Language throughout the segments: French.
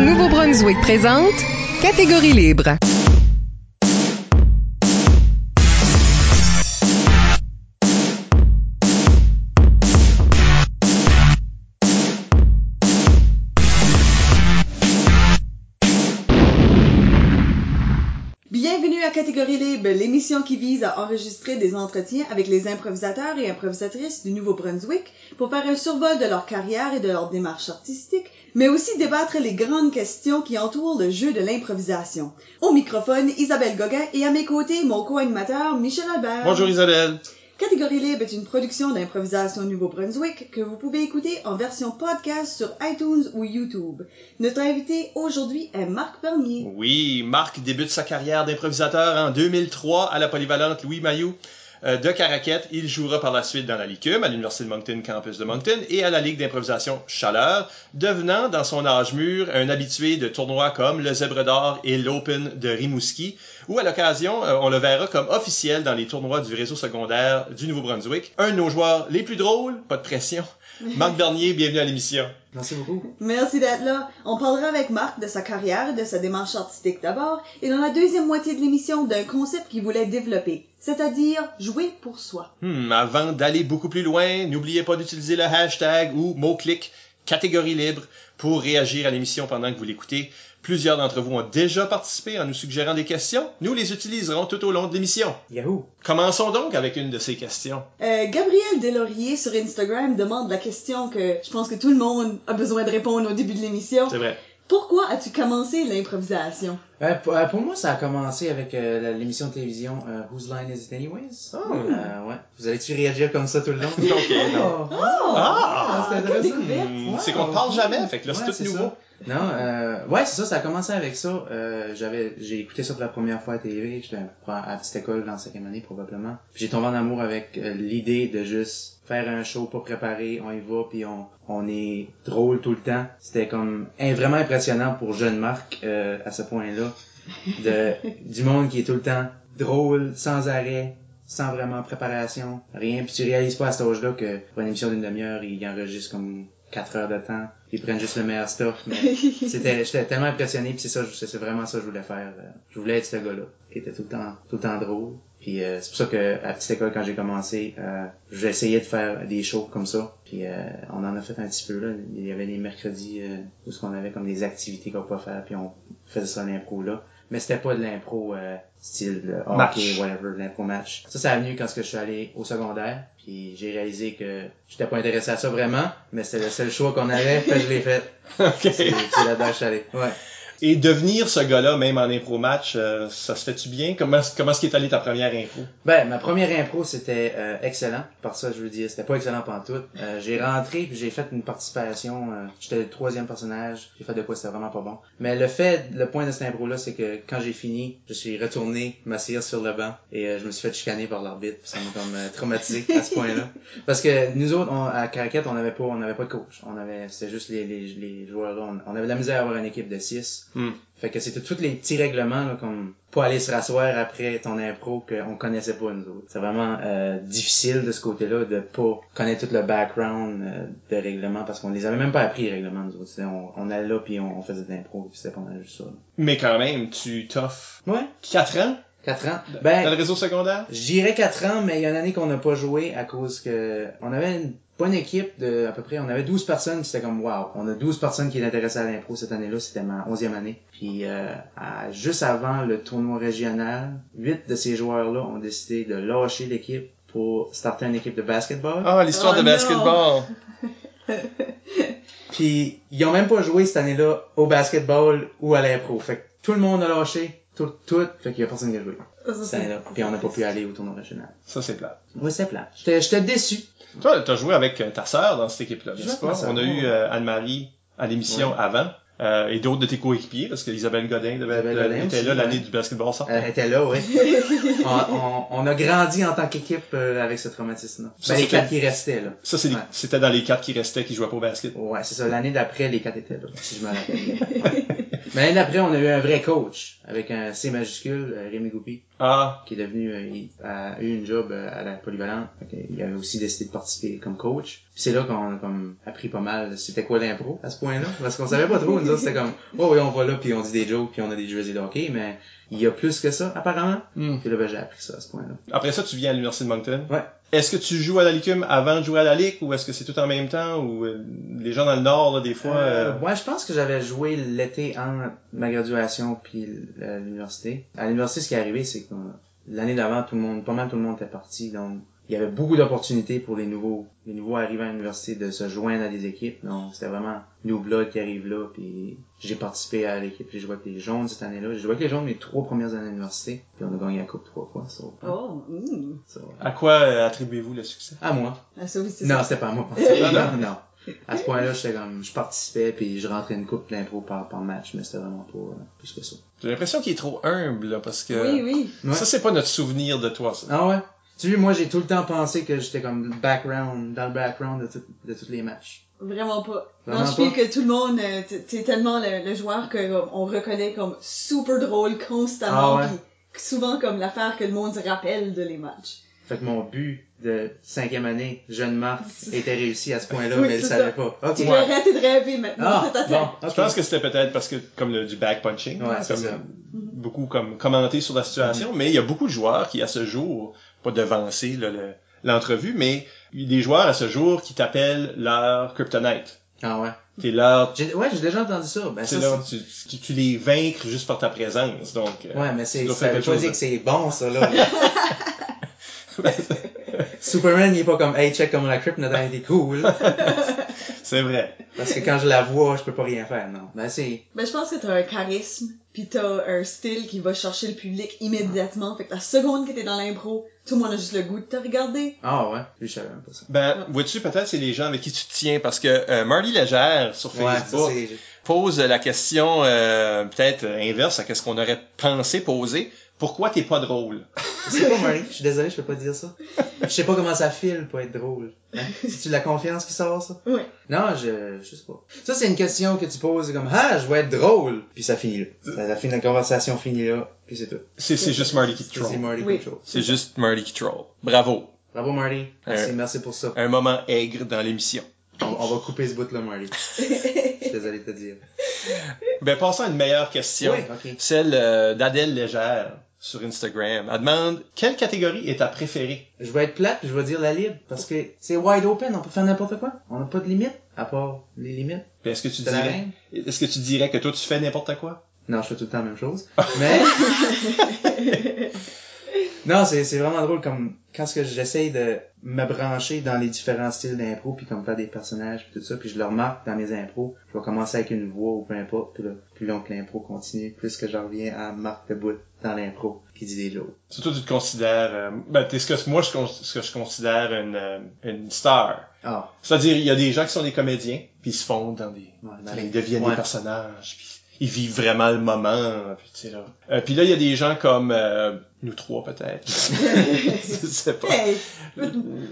Nouveau-Brunswick présente Catégorie libre. Qui vise à enregistrer des entretiens avec les improvisateurs et improvisatrices du Nouveau-Brunswick pour faire un survol de leur carrière et de leur démarche artistique, mais aussi débattre les grandes questions qui entourent le jeu de l'improvisation. Au microphone, Isabelle Gauguin et à mes côtés, mon co-animateur Michel Albert. Bonjour Isabelle. Catégorie Libre est une production d'improvisation Nouveau-Brunswick que vous pouvez écouter en version podcast sur iTunes ou YouTube. Notre invité aujourd'hui est Marc Pernier. Oui, Marc débute sa carrière d'improvisateur en 2003 à la polyvalente Louis Mailloux euh, de Caraquette. Il jouera par la suite dans la LICUM, à l'Université de Moncton, campus de Moncton, et à la Ligue d'improvisation Chaleur, devenant dans son âge mûr un habitué de tournois comme le Zèbre d'Or et l'Open de Rimouski, où à l'occasion, euh, on le verra comme officiel dans les tournois du réseau secondaire du Nouveau-Brunswick. Un de nos joueurs les plus drôles, pas de pression. Marc Bernier, bienvenue à l'émission. Merci beaucoup. Merci d'être là. On parlera avec Marc de sa carrière et de sa démarche artistique d'abord, et dans la deuxième moitié de l'émission d'un concept qu'il voulait développer, c'est-à-dire jouer pour soi. Hmm, avant d'aller beaucoup plus loin, n'oubliez pas d'utiliser le hashtag ou mot-clic catégorie libre pour réagir à l'émission pendant que vous l'écoutez. Plusieurs d'entre vous ont déjà participé en nous suggérant des questions. Nous les utiliserons tout au long de l'émission. Yahoo! Commençons donc avec une de ces questions. Euh, Gabriel Delaurier sur Instagram demande la question que je pense que tout le monde a besoin de répondre au début de l'émission. C'est vrai. Pourquoi as-tu commencé l'improvisation? Euh, pour, euh, pour moi, ça a commencé avec euh, l'émission de télévision euh, Whose Line Is It Anyways? Oh. Euh, ouais. Vous allez-tu réagir comme ça tout le long? Ok, non. Ah! c'est quelle intéressant. Wow. C'est qu'on ne parle jamais, fait que là, Ouais, c'est c'est tout nouveau. ça. Non, euh, ouais, c'est ça, ça a commencé avec ça. Euh, j'avais, j'ai écouté ça pour la première fois à TV. J'étais à la petite école dans la cinquième année, probablement. J'ai tombé en amour avec euh, l'idée de juste faire un show pas préparé, on y va, puis on, on est drôle tout le temps. C'était comme hein, vraiment impressionnant pour jeune Marc euh, à ce point-là. De, du monde qui est tout le temps drôle, sans arrêt, sans vraiment préparation, rien. Puis tu réalises pas à cet âge-là que pour une émission d'une demi-heure, il enregistre comme 4 heures de temps. Ils prennent juste le meilleur stuff. Mais c'était, j'étais tellement impressionné, puis c'est ça, c'est vraiment ça que je voulais faire. Euh, Je voulais être ce gars-là, qui était tout le temps, tout le temps drôle. Puis euh, c'est pour ça que à petite école, quand j'ai commencé, euh, j'ai essayé de faire des shows comme ça. Puis euh, on en a fait un petit peu là. Il y avait des mercredis euh, où ce qu'on avait comme des activités qu'on pouvait faire, puis on faisait ça à l'impro là. Mais c'était pas de l'impro euh, style euh, hockey, Match. whatever, l'impro match. Ça, ça a venu quand je suis allé au secondaire. Puis j'ai réalisé que j'étais pas intéressé à ça vraiment, mais c'était le seul choix qu'on avait, fait je l'ai fait. C'est c'est là-dedans que je suis allé. Ouais. Et devenir ce gars-là, même en impro match, euh, ça se fait-tu bien? Comment, comment est-ce qu'est allée ta première impro? Ben, ma première impro, c'était euh, excellent. Par ça, je veux dire, c'était pas excellent pantoute. Euh, j'ai rentré, puis j'ai fait une participation. euh, J'étais le troisième personnage. J'ai fait de quoi c'était vraiment pas bon. Mais le fait, le point de cette impro-là, c'est que quand j'ai fini, je suis retourné m'asseoir sur le banc et euh, je me suis fait chicaner par l'arbitre. Ça m'a comme euh, traumatisé à ce point-là. Parce que nous autres, on- à Caraquette, on n'avait pas, on n'avait pas de coach. On avait, c'était juste les, les, les joueurs là. On, on avait de la misère à avoir une équipe de 6. Hmm. Fait que c'était tous les petits règlements, là, comme pas aller se rasseoir après ton impro qu'on connaissait pas nous autres. C'est vraiment euh, difficile de ce côté-là de pas connaître tout le background euh, de règlements parce qu'on les avait même pas appris les règlements nous autres. On, on allait là puis on, on faisait de l'impro puis c'était pas mal juste ça. là. Mais quand même, tu t'offres Ouais, 4 ans? Quatre ans. dans Ben, le réseau secondaire? je dirais quatre ans, mais il y a une année qu'on n'a pas joué à cause que on avait une bonne équipe de à peu près, on avait 12 personnes, c'était comme wow, on a 12 personnes qui étaient intéressées à l'impro cette année-là, c'était ma 11e année. Puis euh, à- juste avant le tournoi régional, huit de ces joueurs-là ont décidé de lâcher l'équipe pour starter une équipe de basketball. Ah, l'histoire Oh de non. basketball. Puis ils ont même pas joué cette année-là au basketball ou à l'impro. Fait que tout le monde a lâché, tout, tout, fait qu'il y a personne qui a joué. Puis on n'a pas pu aller au tournoi régional. Ça, c'est plat. Oui, c'est plat. J'étais j'étais déçu. Toi, t'as joué avec euh, ta sœur dans cette équipe-là, n'est-ce pas? On a eu euh, Anne-Marie à l'émission Ouais. avant. euh, et d'autres de tes coéquipiers, parce que Isabelle Godin devait Isabelle être, Godin était aussi, là l'année ouais. du basketball sort. Elle était là, oui. on, on, on a grandi en tant qu'équipe euh, avec ce traumatisme-là. Ça, Ben, les quatre qui restaient, là. Ça, c'est les- Ouais. c'était dans les quatre qui restaient qui jouaient pas au basket. Ouais, c'est ça. L'année d'après, les quatre étaient là, si je me rappelle bien. Mais l'année d'après, on a eu un vrai coach avec un C majuscule, euh, Rémi Goupy, Ah, qui est devenu, euh, il a eu une job euh, à la polyvalente. Il avait aussi décidé de participer comme coach. Puis c'est là qu'on a comme appris pas mal. C'était quoi l'impro à ce point-là? Parce qu'on savait pas trop. Nous autres, c'était comme, oh oui, on va là, puis on dit des jokes, puis on a des jerseys de hockey, mais il y a plus que ça, apparemment. hmm. Puis là, ben, j'ai appris ça à ce point-là. après ça, tu viens à l'Université de Moncton. Ouais. Est-ce que tu joues à la Licume avant de jouer à la Ligue ou est-ce que c'est tout en même temps ou euh, les gens dans le Nord, là, des fois... Euh, euh, ouais, je pense que j'avais joué l'été entre ma graduation puis l'université. À l'université, ce qui est arrivé, c'est que euh, l'année d'avant, tout le monde, pas mal tout le monde était parti, donc il y avait beaucoup d'opportunités pour les nouveaux, les nouveaux arrivants à l'université de se joindre à des équipes. Donc c'était vraiment New Blood qui arrive là, puis j'ai participé à l'équipe, j'ai joué avec les jaunes cette année-là. J'ai joué avec les jaunes mes trois premières années à l'université, puis on a gagné la coupe trois fois. so, Oh, mm. so, À quoi euh, attribuez-vous le succès? À moi. Ah, ça c'est Non, c'était pas à moi. Non? non, non. À ce point-là, j'étais comme, je participais puis je rentrais une coupe d'impro par, par match, mais c'était vraiment pas euh, plus que ça. J'ai l'impression qu'il est trop humble, là, parce que... Oui, oui. Ça, c'est pas notre souvenir de toi, ça. Ah ouais? Tu vois, moi, j'ai tout le temps pensé que j'étais comme le background, dans le background de, tout- de tous les matchs. Vraiment pas. Vraiment non, je feel que tout le monde, euh, t'es tellement le, le joueur que comme, on reconnaît comme super drôle constamment, Ah ouais? puis souvent comme l'affaire que le monde se rappelle de les matchs. Fait que mon but de cinquième année, jeune Marc, était réussi à ce point-là, Oui, mais il le savait pas. Tu peux arrêter de rêver maintenant. Ah, c'est bon. Je pense que c'était peut-être parce que, comme le, du back punching, Ouais, comme, ça. beaucoup comme commenter sur la situation, mais il y a beaucoup de joueurs qui, à ce jour, pas devancer là, le- l'entrevue, mais des joueurs à ce jour qui t'appellent leur kryptonite. Ah ouais. T'es leur... Ouais, j'ai déjà entendu ça. Ben, ça, tu, tu, tu les vaincres juste par ta présence, donc... euh, Ouais, mais c'est, ça veut pas dire que c'est bon, ça, là. Superman, il est pas comme, hey, check comme la kryptonite a été cool. C'est vrai. Parce que quand je la vois, je peux pas rien faire, non. Ben, c'est, Ben, je pense que t'as un charisme, pis t'as un style qui va chercher le public immédiatement. Fait que la seconde que t'es dans l'impro, tout le monde a juste le goût de te regarder. ah ouais, lui, je savais même pas ça. Ben, vois-tu, peut-être c'est les gens avec qui tu te tiens, parce que euh, Marty Légère, sur Ouais, ça, Facebook, pose la question euh, peut-être inverse à ce qu'on aurait pensé poser. Pourquoi t'es pas drôle? c'est pas Marie, je suis désolé, je peux pas dire ça. Je sais pas comment ça file pour être drôle. Hein? C'est-tu de la confiance qui sort, ça? Oui. Non, je, je sais pas. Ça, c'est une question que tu poses comme, ah, je vais être drôle. Puis ça finit là. Ça, la fin de la conversation finit là. Puis c'est tout. C'est c'est juste Marty qui te C'est troll. Marty Oui. Control. C'est juste Marty qui troll. Bravo. Bravo, Marty. Merci, merci pour ça. Un moment aigre dans l'émission. On, on va couper ce bout-là, Marty. Je suis désolé de te dire. Ben, passons à une meilleure question. Oui, ok. Celle euh, d'Adèle Légère sur Instagram. Elle demande, quelle catégorie est ta préférée? Je vais être plate, puis je vais dire la libre, parce que c'est wide open, on peut faire n'importe quoi. On n'a pas de limite, à part les limites. Ben, Est-ce que tu dirais, est-ce que tu dirais que toi tu fais n'importe quoi? Non, je fais tout le temps la même chose. Mais, non, c'est, c'est vraiment drôle comme, quand ce que j'essaye de me brancher dans les différents styles d'impro, puis comme faire des personnages, puis tout ça, puis je le remarque dans mes impros, je vais commencer avec une voix ou peu importe, puis là, plus long que l'impro continue, plus que j'en reviens à Marc Debout dans l'impro, qui dit des jokes. Surtout, tu te considères, euh, ben, t'es ce que moi, je, ce que je considère une, euh, une star. Ah, C'est-à-dire, il y a des gens qui sont des comédiens, puis ils se fondent dans des, ouais, dans Puis les- ils deviennent ouais. des personnages, puis ils vivent vraiment le moment, puis tu sais là. Euh, puis là, il y a des gens comme euh, nous trois peut-être. je sais pas.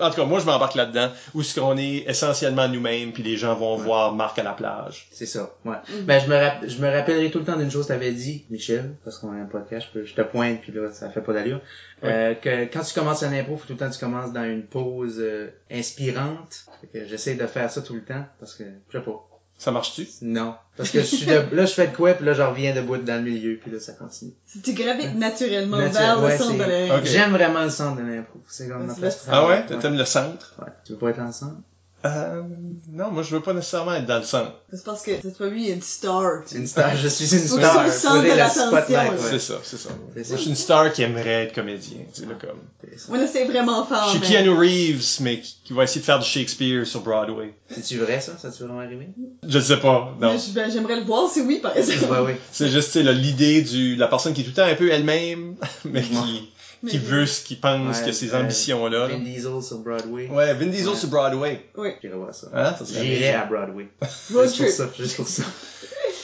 En tout cas, moi je m'embarque là-dedans, où ce qu'on est essentiellement nous-mêmes, puis les gens vont Ouais. voir Marc à la plage. C'est ça, ouais. Mhm. Ben, je me, rapp- je me rappellerai tout le temps d'une chose que t'avais dit, Michel, parce qu'on a un podcast, je, peux- je te pointe, puis là, ça fait pas d'allure. Euh, que quand tu commences un impro, faut tout le temps que tu commences dans une pause euh, inspirante. Fait que j'essaie de faire ça tout le temps, parce que, je sais pas. Ça marche-tu? Non. Parce que je suis de, là, je fais de quoi, puis là, je reviens debout dans le milieu, puis là, ça continue. tu gravites naturellement Naturel- vers le ouais, centre de Ok. J'aime vraiment le centre de l'impro. C'est comme ma C'est place Ah ouais? ouais. T'aimes le centre? Ouais. Tu veux pas être ensemble? Euh, non, moi je veux pas nécessairement être dans le centre. C'est parce que cette fois lui, il est une star. tu- Une star, je suis une Faut star. sentes Faudrait de la l'attention. C'est ça, c'est ça. Moi je suis une star qui aimerait être comédien. Tu sais, là, comme. Là, c'est vraiment fort. je suis mais- Keanu Reeves, mais qui, qui va essayer de faire du Shakespeare sur Broadway. C'est-tu vrai, ça? Ça tu vraiment arrivé? Je sais pas, non. Ben, J'aimerais le voir, c'est oui, par exemple. Ouais, oui. C'est juste, tu sais, là, l'idée du, la personne qui est tout le temps un peu elle-même, mais qui, qui veut ce qu'il pense, Ouais, que ses euh, ambitions-là. Vin Diesel sur Broadway. Ouais, Vin Diesel Ouais. sur Broadway. Oui. J'irai voir ça. Hein, ça serait J'irai à Broadway. Road juste pour ça, juste pour ça.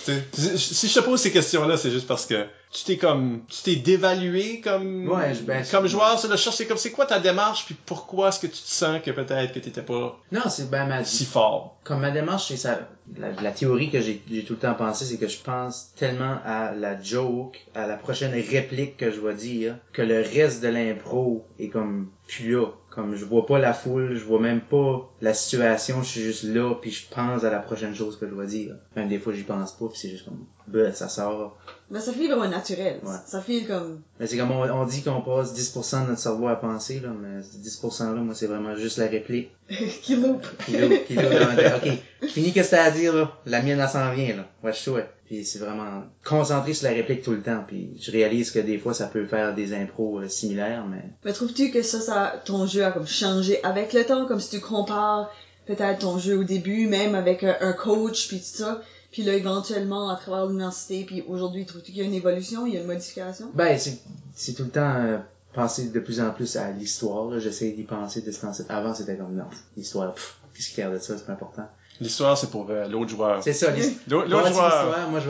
Tu sais, Si si je te pose ces questions-là, c'est juste parce que tu t'es comme, tu t'es dévalué comme, Ouais, je- ben, comme c'est- joueur sur le. C'est comme, c'est quoi ta démarche puis pourquoi est-ce que tu te sens que peut-être que t'étais pas Non, c'est ben ma, si fort? comme ma démarche, c'est ça. La, la théorie que j'ai tout le temps pensé, c'est que je pense tellement à la joke, à la prochaine réplique que je vais dire, que le reste de l'impro est comme plus là. Comme je vois pas la foule, je vois même pas la situation, je suis juste là, puis je pense à la prochaine chose que je vais dire. Même des fois, j'y pense pas, puis c'est juste comme, bah, ça sort. Mais ça file vraiment naturel. Ouais. Ça file comme... Mais c'est comme on, on dit qu'on passe 10% de notre cerveau à penser, là, mais ce 10% là, moi, c'est vraiment juste la réplique. qui loupe. Kilo, kilo dans la- Ok, fini qu'est-ce que t'as à dire, là? La mienne, elle s'en vient, là. Ouais, je souhaite. Puis c'est vraiment concentré sur la réplique tout le temps. Puis je réalise que des fois, ça peut faire des impros euh, similaires, mais... Mais trouves-tu que ça, ça, ton jeu a comme changé avec le temps, comme si tu compares peut-être ton jeu au début, même avec un, un coach puis tout ça, puis là éventuellement à travers l'université, puis aujourd'hui, trouves-tu qu'il y a une évolution, il y a une modification? Ben, c'est, tout le temps euh, penser de plus en plus à l'histoire. J'essaie d'y penser de ce temps Avant, c'était comme, non, l'histoire, qu'est-ce qui care de ça, c'est pas important. L'histoire, c'est pour euh, l'autre joueur. C'est ça, l'histoire. L'autre l'autre joueur. moi, je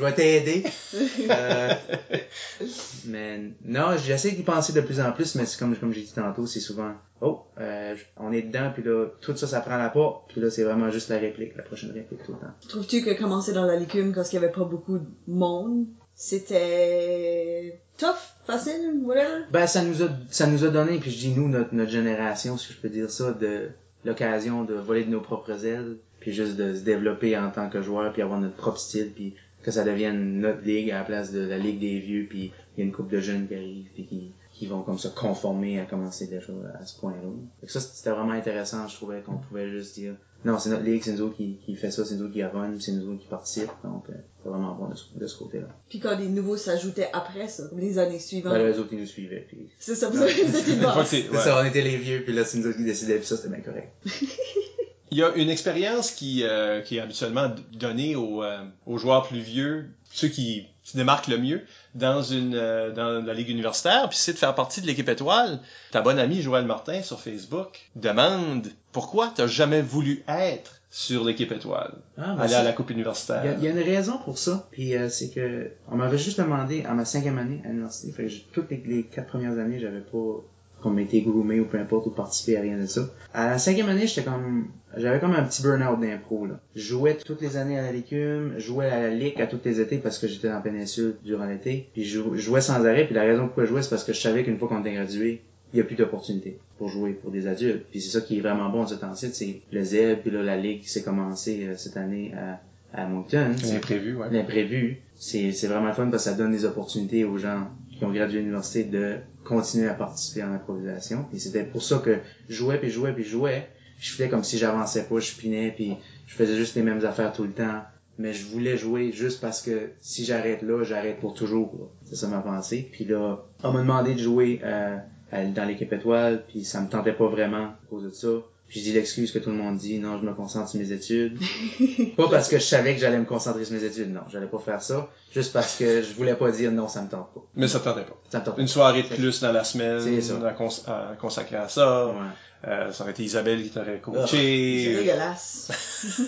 vais t'aider. Euh, mais non, j'essaie d'y penser de plus en plus, mais c'est comme, comme j'ai dit tantôt, c'est souvent, oh, euh, on est dedans, puis là, tout ça, ça prend la porte, puis là, c'est vraiment juste la réplique, la prochaine réplique tout le temps. Trouves-tu que commencer dans la licume quand il y avait pas beaucoup de monde, c'était tough, facile, whatever? Ben, ça nous a, ça nous a donné, puis je dis nous, notre, notre génération, si je peux dire ça, de l'occasion de voler de nos propres ailes, puis juste de se développer en tant que joueur, puis avoir notre propre style, puis que ça devienne notre ligue à la place de la ligue des vieux, puis il y a une couple de jeunes qui arrivent, puis qui, qui vont comme se conformer à commencer déjà à ce point-là. Fait que ça, c'était vraiment intéressant, je trouvais qu'on pouvait juste dire, non, c'est notre ligue, c'est nous autres qui, qui fait ça, c'est nous autres qui run, c'est nous autres qui participent, donc euh, c'est vraiment bon de ce, de ce côté-là. Puis quand les nouveaux s'ajoutaient après ça, comme les années suivantes. Ben, les autres, ils nous suivaient, puis c'est ça, vous avez Une c'est- ça, on était les vieux, puis là, c'est nous autres qui décidaient, puis ça, c'était bien correct. Il y a une expérience qui, euh, qui est habituellement donnée aux, euh, aux joueurs plus vieux, ceux qui se démarquent le mieux dans une euh, dans la ligue universitaire, puis c'est de faire partie de l'équipe étoile. Ta bonne amie Joël Martin sur Facebook demande pourquoi t'as jamais voulu être sur l'équipe étoile, Ah, ben, aller à la coupe universitaire. il y a une raison pour ça, puis euh, c'est que on m'avait juste demandé à ma cinquième année à l'université, fait que j'ai- toutes les, les quatre premières années, j'avais pas comme été groomé ou peu importe ou participé à rien de ça. À la cinquième année, j'étais comme j'avais comme un petit burn-out d'impro là. Je jouais toutes les années à la légume, je jouais à la ligue à tous les étés parce que j'étais dans la péninsule durant l'été, puis je, jou- je jouais sans arrêt, puis la raison pourquoi je jouais c'est parce que je savais qu'une fois qu'on était gradué, il y a plus d'opportunités pour jouer pour des adultes. Puis c'est ça qui est vraiment bon en ce temps-ci, c'est le ZEB, puis là la ligue qui s'est commencée euh, cette année à, à Moncton. C'est imprévu, ouais. L'imprévu, c'est c'est vraiment fun parce que ça donne des opportunités aux gens qui ont gradué l'université de continuer à participer en improvisation. Et c'était pour ça que je jouais, puis jouais, puis jouais. Je faisais comme si j'avançais pas, je pinais, puis je faisais juste les mêmes affaires tout le temps. Mais je voulais jouer juste parce que si j'arrête là, j'arrête pour toujours. C'est ça ma pensée. Puis là, on m'a demandé de jouer euh, à- dans l'équipe étoile, puis ça me tentait pas vraiment à cause de ça. Puis je dis l'excuse que tout le monde dit, non, je me concentre sur mes études. Pas parce que je savais que j'allais me concentrer sur mes études, non, j'allais pas faire ça. Juste parce que je voulais pas dire non, ça me tente pas. Mais ça te tentait pas. Ça me tente pas. Une soirée de plus dans la semaine C'est ça. à, cons- à ça. Ouais. Euh, ça aurait été Isabelle qui t'aurait C'est coaché. dégueulasse.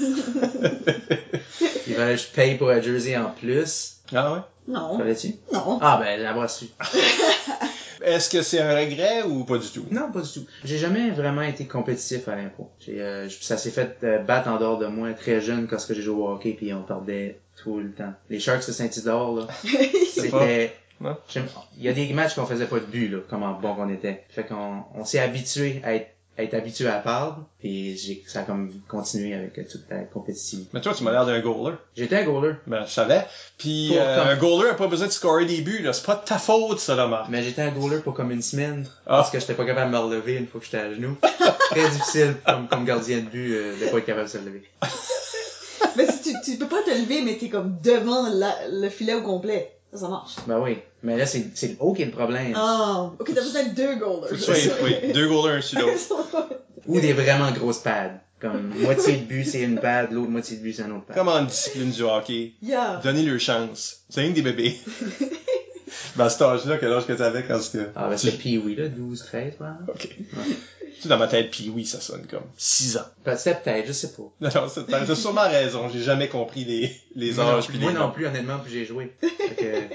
Il fallait que je paye pour un jersey en plus. Ah ouais? Non. Fallait-tu? Non. Ah ben, l'avoir su. Est-ce que c'est un regret ou pas du tout? Non, pas du tout. J'ai jamais vraiment été compétitif à l'impro. J'ai, euh, ça s'est fait euh, battre en dehors de moi très jeune quand j'ai joué au hockey puis on perdait tout le temps. Les Sharks de Saint-Isidore, là, c'était... Il y a des matchs qu'on faisait pas de but, là, comment bon qu'on était. Fait qu'on on s'est habitué à être, être habitué à perdre, puis j'ai, ça a comme continué avec euh, toute la compétitivité. Mais toi, tu m'as l'air d'un goaler. J'étais un goaler, Ben, je savais. Puis, Pour euh, comme- un goaler a pas besoin de scorer des buts, là. C'est pas de ta faute, ça, là, Marc. mais j'étais un goaler pour comme une semaine, Ah. parce que j'étais pas capable de me relever une fois que j'étais à genoux. Très difficile comme, comme gardien de but euh, de pas être capable de se relever. mais si tu, tu peux pas te lever, mais t'es comme devant la- le filet au complet. Ça, ça marche. Ben oui, mais là c'est c'est le haut qui est le problème. Ah, ok, t'as besoin de deux tu sois- oui, deux goalers, un sur l'autre. Ou des vraiment grosses pads. Comme moitié de but c'est une pad, l'autre moitié de but c'est un autre pad. Comme en discipline du hockey. Yeah. Donnez leur chance. C'est rien que des bébés. ben, à cet âge-là, quel âge que t'avais quand c'était... Ah ben c'est Pee-Wee là, 12, 13 quoi. Ok. Tu sais, dans ma tête, oui, ça sonne comme 6 ans. Ben, peut-être, je sais pas. Non, non, c'est- t'as sûrement raison. J'ai jamais compris les, les Moi non âges moi les non noms. plus honnêtement puis j'ai joué. Fait que,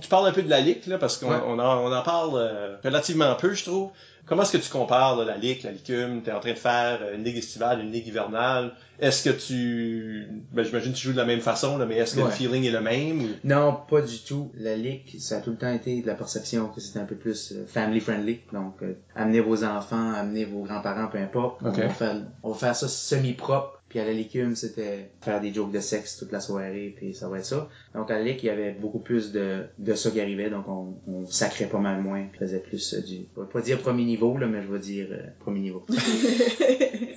tu parles un peu de la ligue, là, parce qu'on Ouais. on en, on en parle euh, relativement peu, je trouve. Comment est-ce que tu compares là, la ligue, la licume? T'es en train de faire euh, une ligue estivale, une ligue hivernale? Est-ce que tu... Ben, j'imagine que tu joues de la même façon, là, mais est-ce que le feeling est le même? Ou... Non, pas du tout. La ligue, ça a tout le temps été de la perception que c'était un peu plus euh, family friendly. Donc, euh, amenez vos enfants, amenez vos grands-parents, peu importe. Ok. On, va faire, on va faire ça semi-propre. Puis à la licume, c'était faire des jokes de sexe toute la soirée, puis ça va être ça. Donc à la ligue, il y avait beaucoup plus de, de ça qui arrivait, donc on, on sacrait pas mal moins, puis faisait plus euh, du, je vais pas dire premier niveau, là, mais je vais dire euh, premier niveau.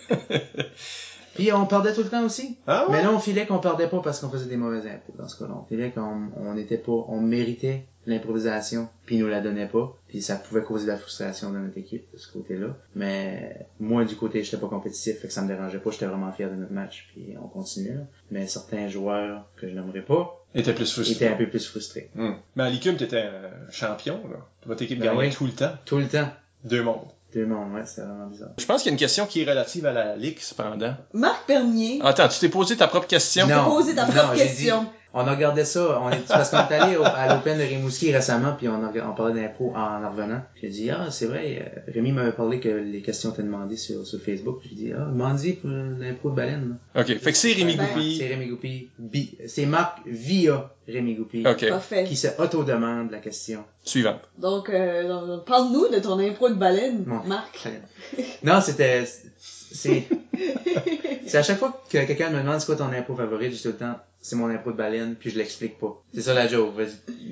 Puis on perdait tout le temps aussi. Ah ouais? Mais là, on filait qu'on perdait pas parce qu'on faisait des mauvais impôts dans ce cas-là. On filait qu'on on était pas, on méritait l'improvisation, puis ils nous la donnait pas, puis ça pouvait causer de la frustration dans notre équipe de ce côté-là. Mais moi, du côté, j'étais pas compétitif, fait que ça me dérangeait pas, j'étais vraiment fier de notre match, puis on continuait. là. Mais certains joueurs que je n'aimerais pas Était plus frustré. étaient un peu plus frustrés. Hmm. Mais à t'étais un champion, là. Votre équipe Ben gagnait oui. tout le temps. Tout le temps. Deux mondes. Ouais, vraiment bizarre. Je pense qu'il y a une question qui est relative à la ligue, cependant. Marc Pernier, Attends, tu t'es posé ta propre question? t'as posé ta non, propre j'ai question. dit- on a regardé ça, on est, parce qu'on est allé au- à l'Open de Rimouski récemment, puis on, a, on parlait d'impro en en revenant. J'ai dit, ah, c'est vrai, euh, Rémi m'avait parlé que les questions étaient demandées sur, sur Facebook. J'ai dit, ah, demandez pour l'impro de baleine. là. OK. Fait que c'est Rémi Ben, Goupil. C'est Rémi Goupil. Bi- C'est Marc via Rémi Goupil. OK. Parfait. Qui se auto-demande la question. Suivant. Donc, euh, parle-nous de ton impro de baleine. Marc. Non, c'était, c'est, c'est à chaque fois que quelqu'un me demande c'est quoi ton impro favori, je dis tout le temps, c'est mon impro de baleine, puis je l'explique pas. C'est ça la joke.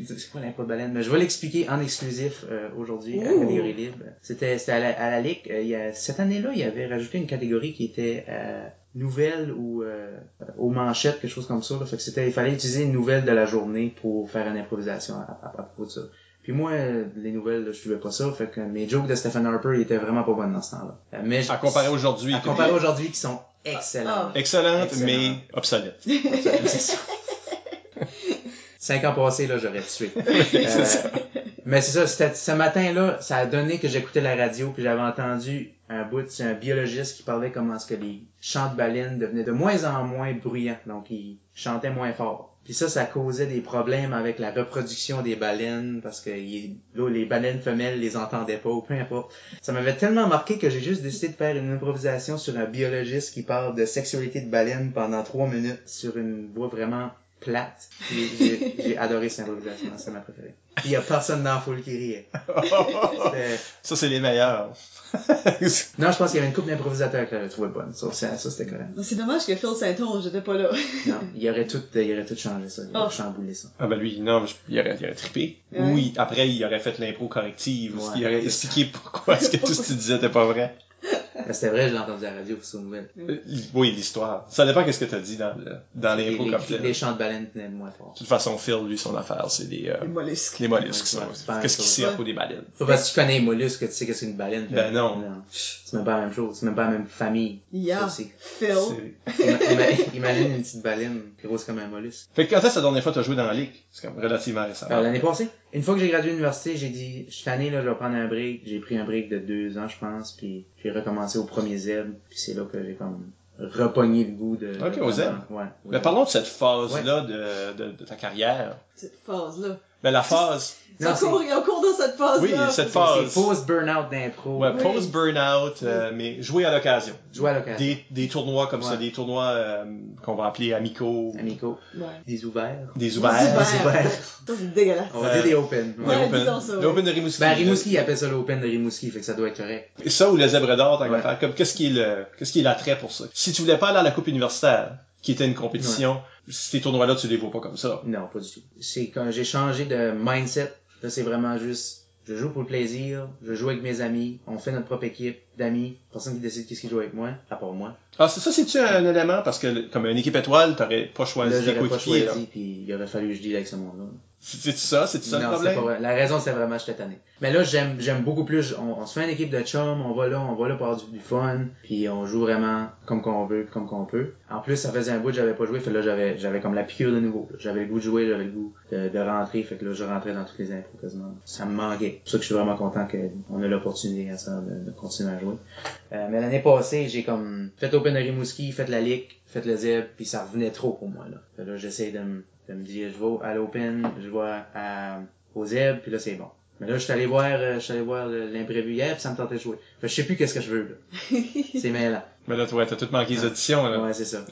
C'est quoi l'impro de baleine? Mais je vais l'expliquer en exclusif, euh, aujourd'hui, à Ouh. catégorie libre. C'était, c'était à la, à la Ligue, euh, il y a, cette année-là, il y avait rajouté une catégorie qui était, euh, nouvelle ou, euh, aux manchettes, quelque chose comme ça, là. Fait que c'était, il fallait utiliser une nouvelle de la journée pour faire une improvisation à, à- à propos de ça. Puis moi, euh, les nouvelles, là, je trouvais pas ça. Fait que mes jokes de Stephen Harper, ils étaient vraiment pas bonnes dans ce temps-là. Euh, Mais je- À comparer aujourd'hui. à comparer aujourd'hui, qui sont excellents. Excellente, Excellent. mais obsolète. C'est ça. Cinq ans passés, là, j'aurais tué. Euh, mais c'est ça, c'était- ce matin-là, ça a donné que j'écoutais la radio, puis j'avais entendu un c'est un biologiste qui parlait comment est-ce que les chants de baleines devenaient de moins en moins bruyants, donc ils chantaient moins fort. Puis ça, ça causait des problèmes avec la reproduction des baleines, parce que les baleines femelles les entendaient pas, ou peu importe. Ça m'avait tellement marqué que j'ai juste décidé de faire une improvisation sur un biologiste qui parle de sexualité de baleine pendant trois minutes sur une voix vraiment plate. J'ai adoré cette improvisation, c'est ma préférée. Puis il y a personne dans la foule qui riait. Ça, c'est les meilleurs. Non, je pense qu'il y avait une couple d'improvisateurs qui l'avaient trouvé bonne. Ça, ça, ça, c'était correct. C'est dommage que Phil Saint-Onge, j'étais pas là. Non, il aurait tout, il aurait tout changé ça. Il aurait Oh. chamboulé ça. ah ben lui, non, je- il aurait, il aurait trippé. Ouais. Ou il- après, il aurait fait l'impro corrective. Ouais. il aurait expliqué pourquoi est-ce que tout ce que tu disais n'était pas vrai? Mais C'était vrai, je l'ai entendu à la radio, c'est nouvelle. Euh, Oui, l'histoire. Ça dépend qu'est-ce que tu as dit dans, le- dans les, comme tel. les De chants de baleine tenaient moins fort. toute façon, Phil, lui, son affaire, c'est les, euh, Les mollusques. les mollusques. Ouais, Qu'est-ce qu'il à propos des baleines? Pas parce que tu connais les mollusques que tu sais qu'est-ce qu'une baleine. fait. Ben non. C'est même pas la même chose. C'est même pas la même famille. Yeah. aussi. Phil. Imagine une petite baleine grosse comme un mollusque. Fait que quand est-ce la dernière fois que tu as joué dans la ligue? C'est comme relativement récent. Euh, L'année passée, une fois que j'ai gradué l'université, j'ai dit, cette année, là, je vais prendre un break. J'ai pris un break de deux ans, je pense, puis j'ai recommencé au premier Z, puis c'est là que j'ai comme repogné le goût de... Ok, au Z. Ouais. Mais parlons de cette phase-là de, de, de ta carrière. Cette phase-là. Ben, la phase, Non, Ça c'est- court, on court dans cette phase-là. Oui, cette C'est phase. post-burnout d'impro. ouais, Oui. post-burnout, euh, mais jouer à l'occasion. Jouer à l'occasion. Des, des tournois comme ça, Ouais. des tournois euh, qu'on va appeler amicaux, Amicaux. Ouais. Des ouverts. des Des ouverts. ouverts. ouverts. Ça, c'est dégueulasse. On va Euh, dire des open. Les Ouais, Open. disons ça, Les ouais. Open de Rimouski. Ben, Rimouski, il appelle ça l'open de Rimouski, fait que ça doit être correct. Et ça ou le zèbre d'or, tant qu'à Ouais. faire. Comme, qu'est-ce qui est le, qu'est-ce qui est l'attrait pour ça? Si tu voulais pas aller à la coupe universitaire, qui était une compétition, ces tournois-là, tu les vois pas comme ça. Non, pas du tout. C'est quand j'ai changé de mindset. Là, c'est vraiment juste, je joue pour le plaisir, je joue avec mes amis, on fait notre propre équipe d'amis, personne qui décide qui ce qui joue avec moi, à part moi. Ah, c'est ça, c'est-tu un élément? Parce que, comme une équipe étoile, t'aurais pas choisi là, j'aurais pas choisi, puis il aurait fallu que je deal avec ce monde-là. C'est ça? C'est ça le non, c'était problème? pas vrai. La raison, c'était vraiment j'étais tanné. Mais là, j'aime, j'aime beaucoup plus. On, on se fait une équipe de chums, on va là, on va là pour avoir du, du fun, puis on joue vraiment comme qu'on veut, comme qu'on peut. En plus, ça faisait un bout que j'avais pas joué, fait que là, j'avais, j'avais comme la piqûre de nouveau. J'avais le goût de jouer, j'avais le goût de, de rentrer, fait que là, je rentrais dans toutes les impôts quasiment. Ça me manquait. C'est pour ça que je suis vraiment content qu'on ait l'opportunité à ça, de, de continuer à jouer. Euh, mais l'année passée, j'ai comme fait Open de Rimouski, fait la Ligue, fait le Zeb, puis ça revenait trop pour moi, là. Fait que là, j'essaie de me, Elle me dit, je vais à l'Open, je vais à, au Zeb, puis là, c'est bon. Mais là, je suis allé voir, euh, je suis allé voir l'imprévu hier, puis ça me tentait de jouer. Fait que je sais plus qu'est-ce que je veux, là. C'est mêlant. Mais là, toi, t'as tout manqué les auditions, là. Ouais, c'est ça.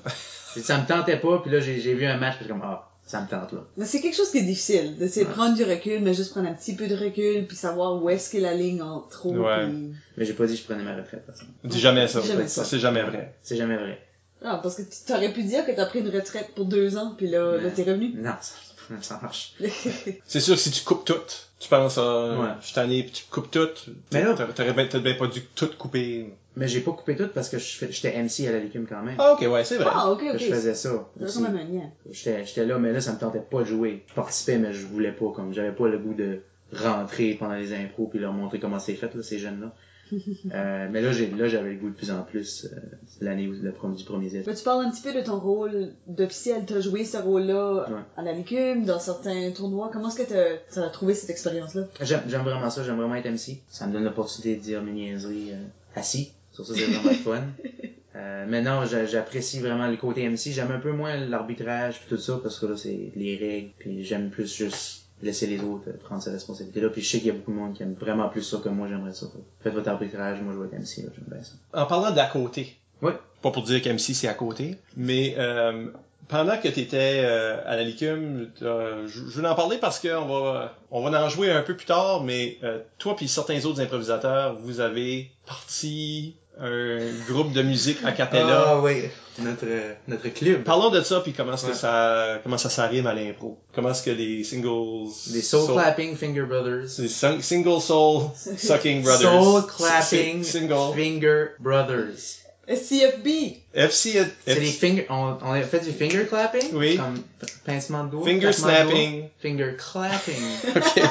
Ça me tentait pas, puis là, j'ai j'ai vu un match, puis comme, ah, ça me tente, là. Mais c'est quelque chose qui est difficile, d'essayer de prendre du recul, mais juste prendre un petit peu de recul, puis savoir où est-ce qu'est la ligne en trop, Ouais. puis... Mais j'ai pas dit que je prenais ma retraite, de toute façon. Dis jamais ça. Jamais ça. ça. C'est jamais vrai. C'est jamais vrai. Ah, parce que tu t'aurais pu dire que t'as pris une retraite pour deux ans, puis là, là t'es revenu. Non, ça, ça marche. C'est sûr que si tu coupes tout, tu penses à, Ouais. je suis tanné, puis tu coupes tout, Mais là- t'aurais bien, bien pas dû tout couper. Mais j'ai pas coupé tout parce que je fais- j'étais MC à la Légume quand même. Ah, ok, ouais, c'est vrai. Ah, ok, ok. je faisais ça. C'est quand même un j'étais là, mais là, ça me tentait pas de jouer. Je participais, mais je voulais pas, comme, j'avais pas le goût de rentrer pendant les impros puis leur montrer comment c'est fait, là, ces jeunes-là. euh, mais là, j'ai, là, j'avais le goût de plus en plus, euh, l'année où, le premier, du premier Z. Mais tu parles un petit peu de ton rôle d'officiel. T'as joué ce rôle-là Ouais. à la Licume, dans certains tournois. Comment est-ce que t'as, t'as trouvé cette expérience-là? J'aime, j'aime vraiment ça, j'aime vraiment être MC. Ça me donne l'opportunité de dire mes niaiseries, euh, assis. Sur ça, c'est vraiment fun. Euh, mais non, j'a- j'apprécie vraiment le côté MC. J'aime un peu moins l'arbitrage puis tout ça parce que là, c'est les règles. Puis j'aime plus juste laisser les autres euh, prendre ces responsabilités-là. Puis je sais qu'il y a beaucoup de monde qui aime vraiment plus ça que moi, j'aimerais ça. Faites votre arbitrage, moi je vais être MC, j'aime bien ça. En parlant d'à côté. Oui. Pas pour dire qu'MC c'est à côté, mais euh, pendant que tu étais à la Licume, euh, je je veux en parler parce qu'on va on va en jouer un peu plus tard, mais euh, toi puis certains autres improvisateurs, vous avez parti un groupe de musique a cappella. Ah oui, notre, notre club. Parlons de ça puis comment est-ce que ça comment ça s'arrive à l'impro? Comment est-ce que les singles Les Soul Clapping Finger Brothers. sing- single soul sucking brothers. Soul Clapping single Finger Brothers. CFB! FC C'est les finger, on, on a fait du finger clapping? Oui. Comme pincement de doigts. finger snapping. Finger clapping. OK.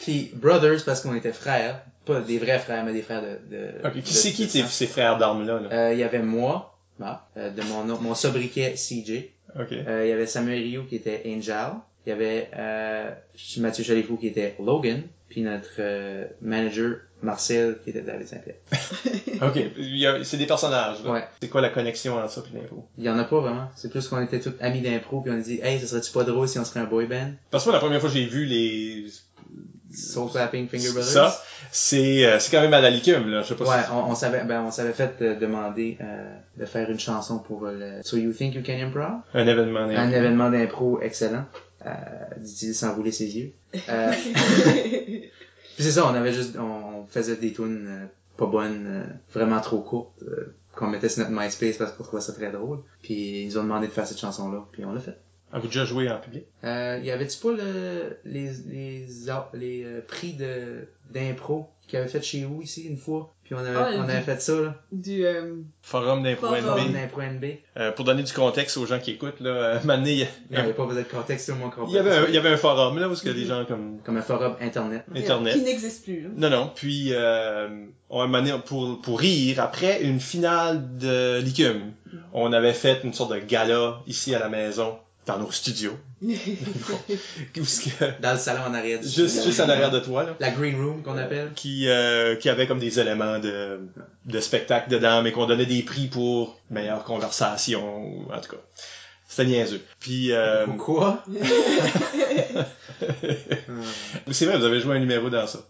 Puis brothers parce qu'on était frères. Pas des vrais frères, mais des frères de... de qui c'est qui tes ces frères d'armes là, là? Euh, Il y avait moi, bah, euh, de mon, nom- mon sobriquet CJ. OK. Euh, Il y avait Samuel Rioux qui était Angel. Il y avait euh, Mathieu Chalifou qui était Logan. Puis notre euh, manager Marcel qui était David Saint-Pierre. OK, il y a- c'est des personnages là. Ouais. C'est quoi la connexion entre ça et l'impro? Il y en a pas vraiment. C'est plus qu'on était tous amis d'impro puis on a dit Hey, ça serait-tu pas drôle si on serait un boy band? Parce que moi la première fois que j'ai vu les Soul Clapping Finger Brothers. ça, c'est euh, c'est quand même à la licume là, je sais pas Ouais, si on, on savait, ben, on s'avait fait euh, demander euh, de faire une chanson pour euh, le So You Think You Can Improv, un événement un d'impro. événement d'impro excellent, euh, dit-il sans rouler ses yeux. Euh, puis c'est ça, on avait juste, on faisait des tunes euh, pas bonnes, euh, vraiment trop courtes, euh, qu'on mettait sur notre MySpace parce qu'on trouvait ça très drôle. Puis ils nous ont demandé de faire cette chanson-là, puis on l'a fait. Avez-vous déjà joué en public? Euh, y avait-tu pas le, les, les, les euh, prix de, d'impro qu'ils avaient fait chez vous ici une fois? Puis on avait, Ah, on du- avait fait ça, là. du, euh, Forum d'impro Forum. Forum NB. d'impro NB. Euh, pour donner du contexte aux gens qui écoutent là, euh, donné, il y a- Il n'y avait pas besoin de contexte, tout le monde il y avait un, il y avait un forum là où il y a des gens comme Comme un forum internet. internet. Qui n'existe plus, là. Non, non. Puis, euh, on a mené pour, pour rire, après une finale de Licume, on avait fait une sorte de gala ici à la maison, dans nos studios. Dans le salon en arrière. du- juste, juste en arrière de toi, là. La green room qu'on appelle. Qui, euh, qui avait comme des éléments de, de spectacle dedans, mais qu'on donnait des prix pour meilleure conversation, ou en tout cas. C'était niaiseux. Puis, euh, quoi? c'est vrai, vous avez joué un numéro dans ça.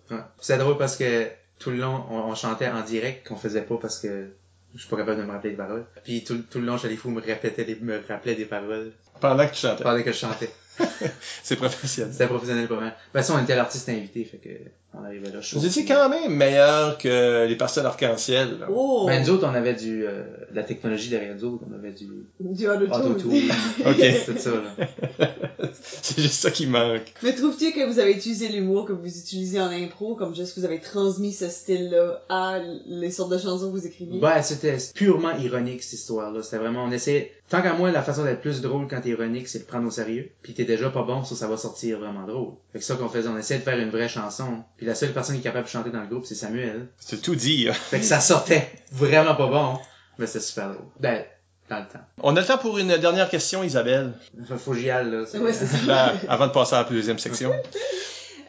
C'est drôle parce que tout le long, on, on chantait en direct qu'on faisait pas parce que je suis pas capable de me rappeler les paroles. Puis tout, tout le long, Chalifou me répétait des, me rappelait des paroles Pendant que tu chantais. pendant que je chantais. C'est professionnel. C'était professionnel pas mal. De toute façon, on était l'artiste invité, fait que on arrivait là chaud. Vous étiez quand même meilleur que les pastels arc-en-ciel. là. Oh! Ben, nous autres, on avait du, euh, de la technologie derrière nous autres. On avait du Du auto-tune. Ok. tout ça, là. C'est juste ça qui manque. Mais trouves-tu que vous avez utilisé l'humour que vous utilisez en impro, comme juste vous avez transmis ce style-là à les sortes de chansons que vous écriviez? Ben, c'était purement ironique, cette histoire-là. C'était vraiment, on essayait, tant qu'à moi, la façon d'être plus drôle quand t'es ironique, c'est de prendre au sérieux. Puis t'es déjà pas bon, ça, ça va sortir vraiment drôle. Fait que ça qu'on faisait, on essayait de faire une vraie chanson. Puis la seule personne qui est capable de chanter dans le groupe, c'est Samuel. C'est tout dit. hein. Fait que ça sortait vraiment pas bon, mais c'était super drôle. Ben, dans le temps. On a le temps pour une dernière question, Isabelle, Faut que j'y aille, là. Ouais, c'est ça. Là, avant de passer à la deuxième section.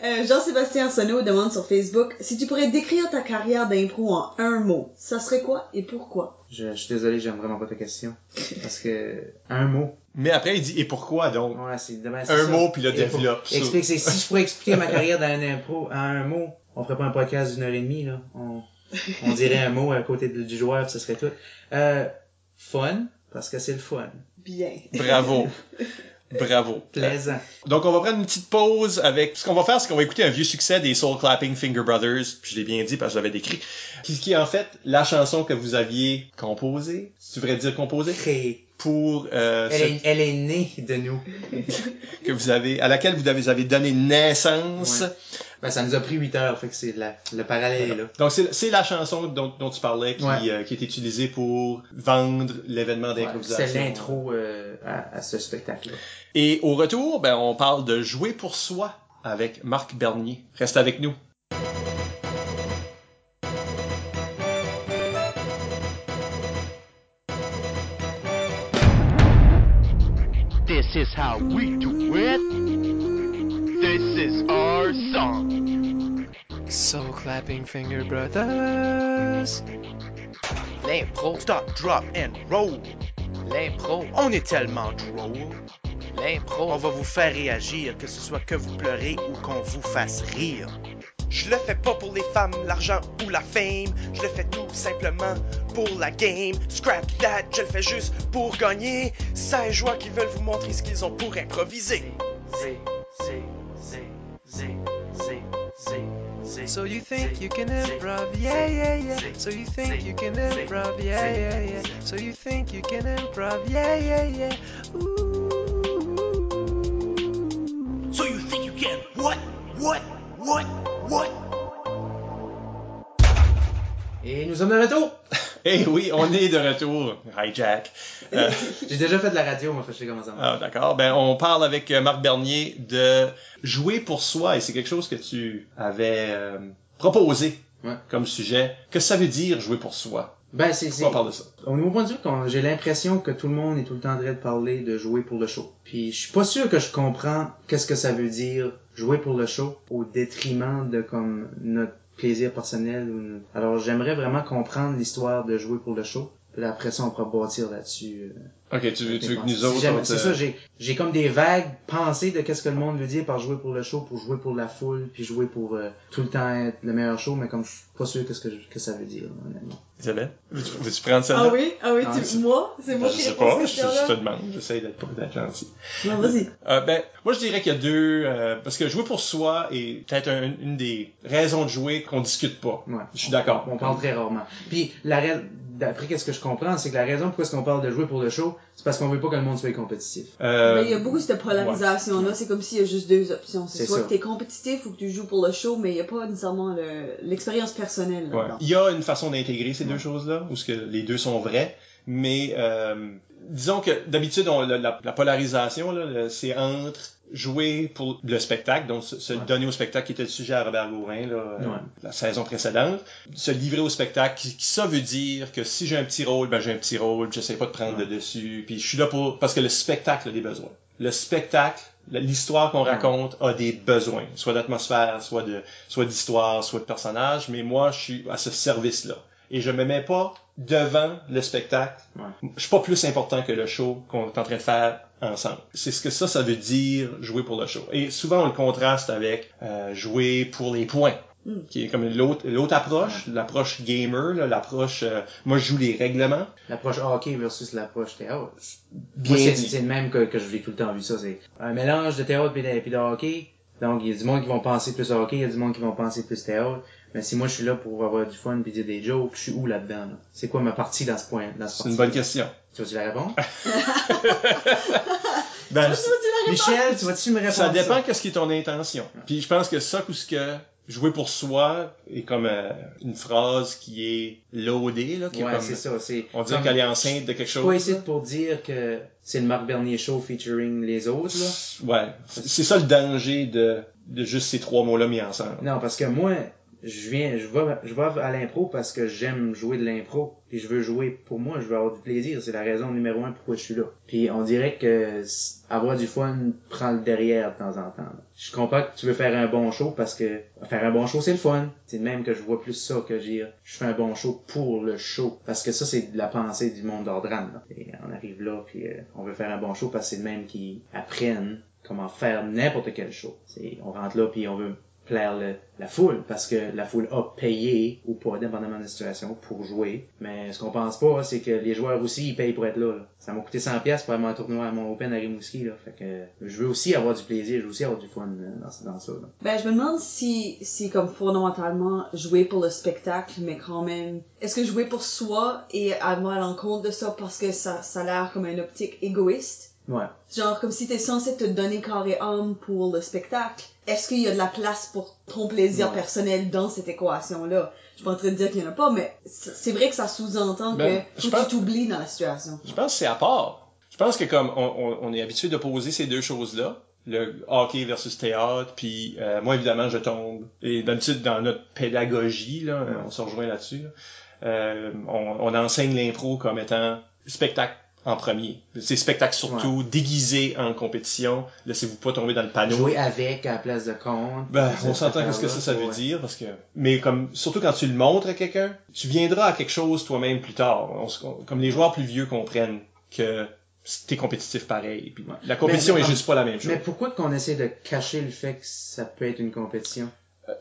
Euh, Jean-Sébastien Arsenault demande sur Facebook si tu pourrais décrire ta carrière d'impro en un mot, ça serait quoi et pourquoi? Je, je suis désolé, j'aime vraiment pas ta question. Parce que, un mot. Mais après, il dit, et pourquoi donc? Ouais, c'est dommage. Un ça. mot, puis Et pour- développe ça. Explique, c'est- si je pourrais expliquer ma carrière dans un impro en un mot, on ferait pas un podcast d'une heure et demie, là. On, on dirait un mot à côté de- du joueur, ce serait tout. Euh, fun, parce que c'est le fun. Bien. Bravo. Bravo. Plaisant. Donc, on va prendre une petite pause avec... Ce qu'on va faire, c'est qu'on va écouter un vieux succès des Soul Clapping Finger Brothers. Je l'ai bien dit parce que je l'avais décrit. Qui, qui est en fait la chanson que vous aviez composée. Si tu devrais dire composée? Créé. Pour... euh, Elle ce- est, elle est née de nous. que vous avez... À laquelle vous avez, donné naissance. Ouais. Ben, ça nous a pris 8 heures, fait que c'est la, le parallèle est là. Donc, c'est c'est la chanson dont, dont tu parlais qui, Ouais. euh, qui est utilisée pour vendre l'événement Ouais, d'improvisation. c'est l'intro euh, à, à ce spectacle-là. Et au retour, ben, on parle de jouer pour soi avec Marc Bernier. Reste avec nous. This is how we do it. This is our song. Soul Clapping Finger Brothers. L'impro, stop, drop and roll. L'impro. On est tellement drôle. L'impro. On va vous faire réagir, que ce soit que vous pleurez ou qu'on vous fasse rire. Je le fais pas pour les femmes, l'argent ou la fame. Je le fais tout simplement pour la game. Scrap that, je le fais juste pour gagner. Ça et joie qui veulent vous montrer ce qu'ils ont pour improviser. So you think you can improv, yeah, yeah, yeah. So you think you can improv, yeah, yeah, yeah. So you think you can improv, yeah, yeah, yeah. Ooh. De retour! Eh oui, on est de retour. Hi Jack. Euh, J'ai déjà fait de la radio, moi, je sais comment ça marche. ah, D'accord. Ben, on parle avec euh, Marc Bernier de jouer pour soi et c'est quelque chose que tu avais euh, proposé Ouais. comme sujet. Que ça veut dire jouer pour soi? Ben, c'est, c'est, on parle de ça? Au niveau point de vue, j'ai l'impression que tout le monde est tout le temps en train de parler de jouer pour le show. Puis je suis pas sûr que je comprends qu'est-ce que ça veut dire jouer pour le show au détriment de comme notre plaisir personnel. Alors j'aimerais vraiment comprendre l'histoire de jouer pour le show. Puis après ça, on pourra bâtir là-dessus. Ok, tu veux, tu veux que Si nous autres... on te- C'est ça, j'ai, j'ai comme des vagues pensées de qu'est-ce que le monde veut dire par jouer pour le show, pour jouer pour la foule, puis jouer pour euh, tout le temps être le meilleur show, mais comme je suis pas sûr qu'est-ce que, je- que ça veut dire, honnêtement. Isabelle, veux-tu, veux-tu prendre celle-là? Ah oui? Ah oui, Ah, tu, c'est- moi? C'est moi Ben, je qui sais réponds à pas, je, je te demande, j'essaie d'être pas d'être gentil. Non, vas-y. Euh, ben, moi je dirais qu'il y a deux, euh, parce que jouer pour soi est peut-être un- une des raisons de jouer qu'on discute pas. Ouais. Je suis d'accord. On parle très rarement. Puis, la d'après qu'est-ce que je comprends, c'est que la raison pourquoi est-ce qu'on parle de jouer pour le show, c'est parce qu'on veut pas que le monde soit compétitif. Euh, Mais il y a beaucoup cette polarisation-là. C'est comme s'il y a juste deux options. C'est soit ça. que t'es compétitif ou que tu joues pour le show, mais il n'y a pas nécessairement le- l'expérience personnelle Ouais. Il y a une façon d'intégrer ces deux choses-là, où ce que les deux sont vrais, mais euh, disons que d'habitude, on- la, la- la polarisation, c'est entre jouer pour le spectacle, donc se, se Ouais. donner au spectacle, qui était le sujet à Robert Gourin, là, euh, la saison précédente, se livrer au spectacle, qui, qui ça veut dire que si j'ai un petit rôle, ben j'ai un petit rôle, j'essaie pas de prendre Ouais. le dessus, puis je suis là pour... parce que le spectacle a des besoins. Le spectacle, l'histoire qu'on raconte a des besoins, soit d'atmosphère, soit de soit d'histoire, soit de personnage, mais moi je suis à ce service-là. Et je me mets pas devant le spectacle. Ouais. Je suis pas plus important que le show qu'on est en train de faire ensemble. C'est ce que ça, ça veut dire jouer pour le show. Et souvent on le contraste avec euh, jouer pour les points. Mm. qui est comme l'autre l'autre approche, l'approche gamer, l'approche euh, moi je joue les règlements. L'approche hockey versus l'approche théâtre. Bien c'est le même que, que je l'ai tout le temps vu ça. C'est un mélange de théâtre et de, puis de hockey. Donc, il y a du monde qui vont penser plus hockey, il y a du monde qui vont penser plus théâtre. Mais si moi, je suis là pour avoir du fun puis dire des jokes, je suis où là-dedans? Là? C'est quoi ma partie dans ce point? Dans ce C'est une bonne question. Tu vas-tu la répondre? Ben, Michel, tu vas-tu me répondre? Ça dépend qu'est-ce qui est ton intention. Puis je pense que ça, ou ce que jouer pour soi est comme euh, une phrase qui est loadée, là, qui est Ouais, comme, c'est ça. C'est, on dirait comme- qu'elle est enceinte de quelque suis pas chose. ici pour dire que c'est le Marc Bernier Show featuring les autres, là. Ouais, c'est c'est ça le danger de, de juste ces trois mots-là mis ensemble. Non, parce que moi, je viens, je vais, je vais à l'impro parce que j'aime jouer de l'impro. Puis je veux jouer pour moi, je veux avoir du plaisir. C'est la raison numéro un pourquoi je suis là. Puis on dirait que avoir du fun prend le derrière de temps en temps. Je comprends que tu veux faire un bon show parce que faire un bon show c'est le fun. C'est même que je vois plus ça que dire je fais un bon show pour le show. Parce que ça c'est la pensée du monde d'Ordran. là. Et on arrive là puis euh, on veut faire un bon show parce que c'est de même qui apprennent comment faire n'importe quel show. On rentre là puis on veut plaire le- la foule parce que la foule a payé ou pas, dépendamment de la situation, pour jouer. Mais ce qu'on pense pas, c'est que les joueurs aussi, ils payent pour être là. Ça m'a coûté 100 pièces pour avoir un tournoi à mon Open à Rimouski. Là. Fait que je veux aussi avoir du plaisir, je veux aussi avoir du fun euh, dans, dans ça. Là. Ben, je me demande si, si comme fondamentalement, jouer pour le spectacle, mais quand même, est-ce que jouer pour soi et avoir l'encontre de ça parce que ça, ça a l'air comme une optique égoïste? Ouais. Genre, comme si t'es censé te donner corps et âme pour le spectacle. Est-ce qu'il y a de la place pour ton plaisir Ouais. personnel dans cette équation-là? Je suis pas en train de dire qu'il y en a pas, mais c'est vrai que ça sous-entend Ben, que pense- tu t'oublies dans la situation. Je pense que c'est à part. Je pense que comme on, on- on est habitué d'opposer ces deux choses-là, le hockey versus théâtre, puis euh, moi évidemment je tombe. Et d'habitude dans notre pédagogie, là, on se rejoint là-dessus, là, euh, on, on enseigne l'impro comme étant spectacle en premier. C'est spectacle surtout, déguisé en compétition. Laissez-vous pas tomber dans le panneau. Jouer avec à la place de contre. Ben, on s'entend qu'est-ce que ça, ça veut dire, parce que, mais comme, surtout quand tu le montres à quelqu'un, tu viendras à quelque chose toi-même plus tard. On se- on- comme les joueurs plus vieux comprennent que t'es compétitif pareil. Puis Ouais. la compétition Mais- est juste pas la même chose. Mais pourquoi qu'on essaie de cacher le fait que ça peut être une compétition?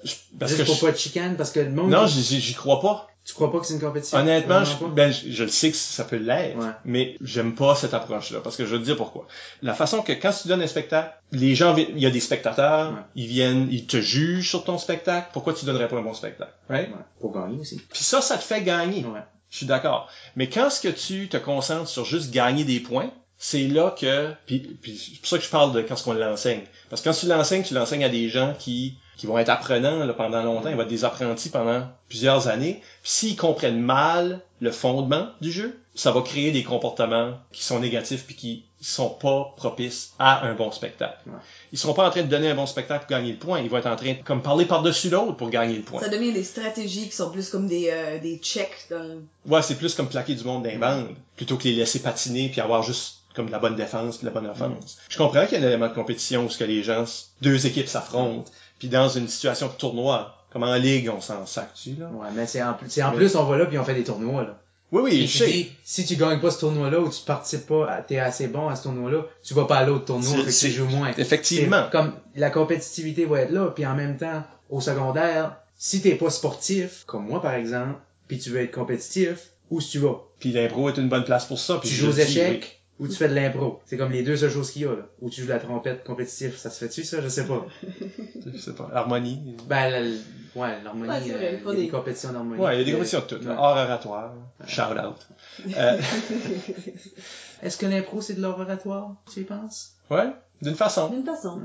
Je- parce Juste que pour je- pas de chicane? Parce que le monde... non, j'y crois pas. Tu crois pas que c'est une compétition? Honnêtement, je, ben, je, je le sais que ça peut l'être, Ouais. mais j'aime pas cette approche-là, parce que je vais te dire pourquoi. La façon que quand tu donnes un spectacle, les gens, il y a des spectateurs, Ouais. ils viennent, ils te jugent sur ton spectacle, pourquoi tu donnerais pas un bon spectacle, right? Ouais. Pour gagner aussi. Puis ça, ça te fait gagner. Ouais. Je suis d'accord. Mais quand ce que tu te concentres sur juste gagner des points, c'est là que, puis, puis c'est pour ça que je parle de quand ce qu'on l'enseigne. Parce que quand tu l'enseignes, tu l'enseignes à des gens qui, qui vont être apprenants là, pendant longtemps, ils vont être des apprentis pendant plusieurs années. Puis s'ils comprennent mal le fondement du jeu, ça va créer des comportements qui sont négatifs puis qui sont pas propices à un bon spectacle. Ouais. Ils seront pas en train de donner un bon spectacle pour gagner le point. Ils vont être en train de comme parler par-dessus l'autre pour gagner le point. Ça devient des stratégies qui sont plus comme des, euh, des checks dans... Ouais, c'est plus comme plaquer du monde dans les bandes, plutôt que les laisser patiner puis avoir juste comme de la bonne défense puis de la bonne offense. Je comprends qu'il y a un élément de compétition où ce que les gens, deux équipes s'affrontent, puis dans une situation de tournoi, comme en ligue, on s'en sac-tu, là? Ouais, mais c'est en, plus- c'est en plus, on va là puis on fait des tournois, là. Oui, oui, je sais. si tu gagnes pas ce tournoi-là ou tu participes pas, t'es assez bon à ce tournoi-là, tu vas pas à l'autre tournoi, fait que tu joues moins. Effectivement. Comme la compétitivité va être là, puis en même temps, au secondaire, si t'es pas sportif, comme moi par exemple, puis tu veux être compétitif, où tu vas? Puis l'impro est une bonne place pour ça. Puis Tu joues aux échecs ou tu fais de l'impro. C'est comme les deux seules choses qu'il y a, là. Ou tu joues de la trompette compétitif, ça se fait-tu ça? Je sais pas. Je sais pas. Harmonie. Ben, la- ouais, l'harmonie, Ouais, euh, il y a des des- compétitions d'harmonie. Ouais, il y a des compétitions de tout. là. ouais. Art oratoire. Shout out. Euh, Est-ce que l'impro, c'est de l'art oratoire, tu y penses? ouais, d'une façon. D'une façon.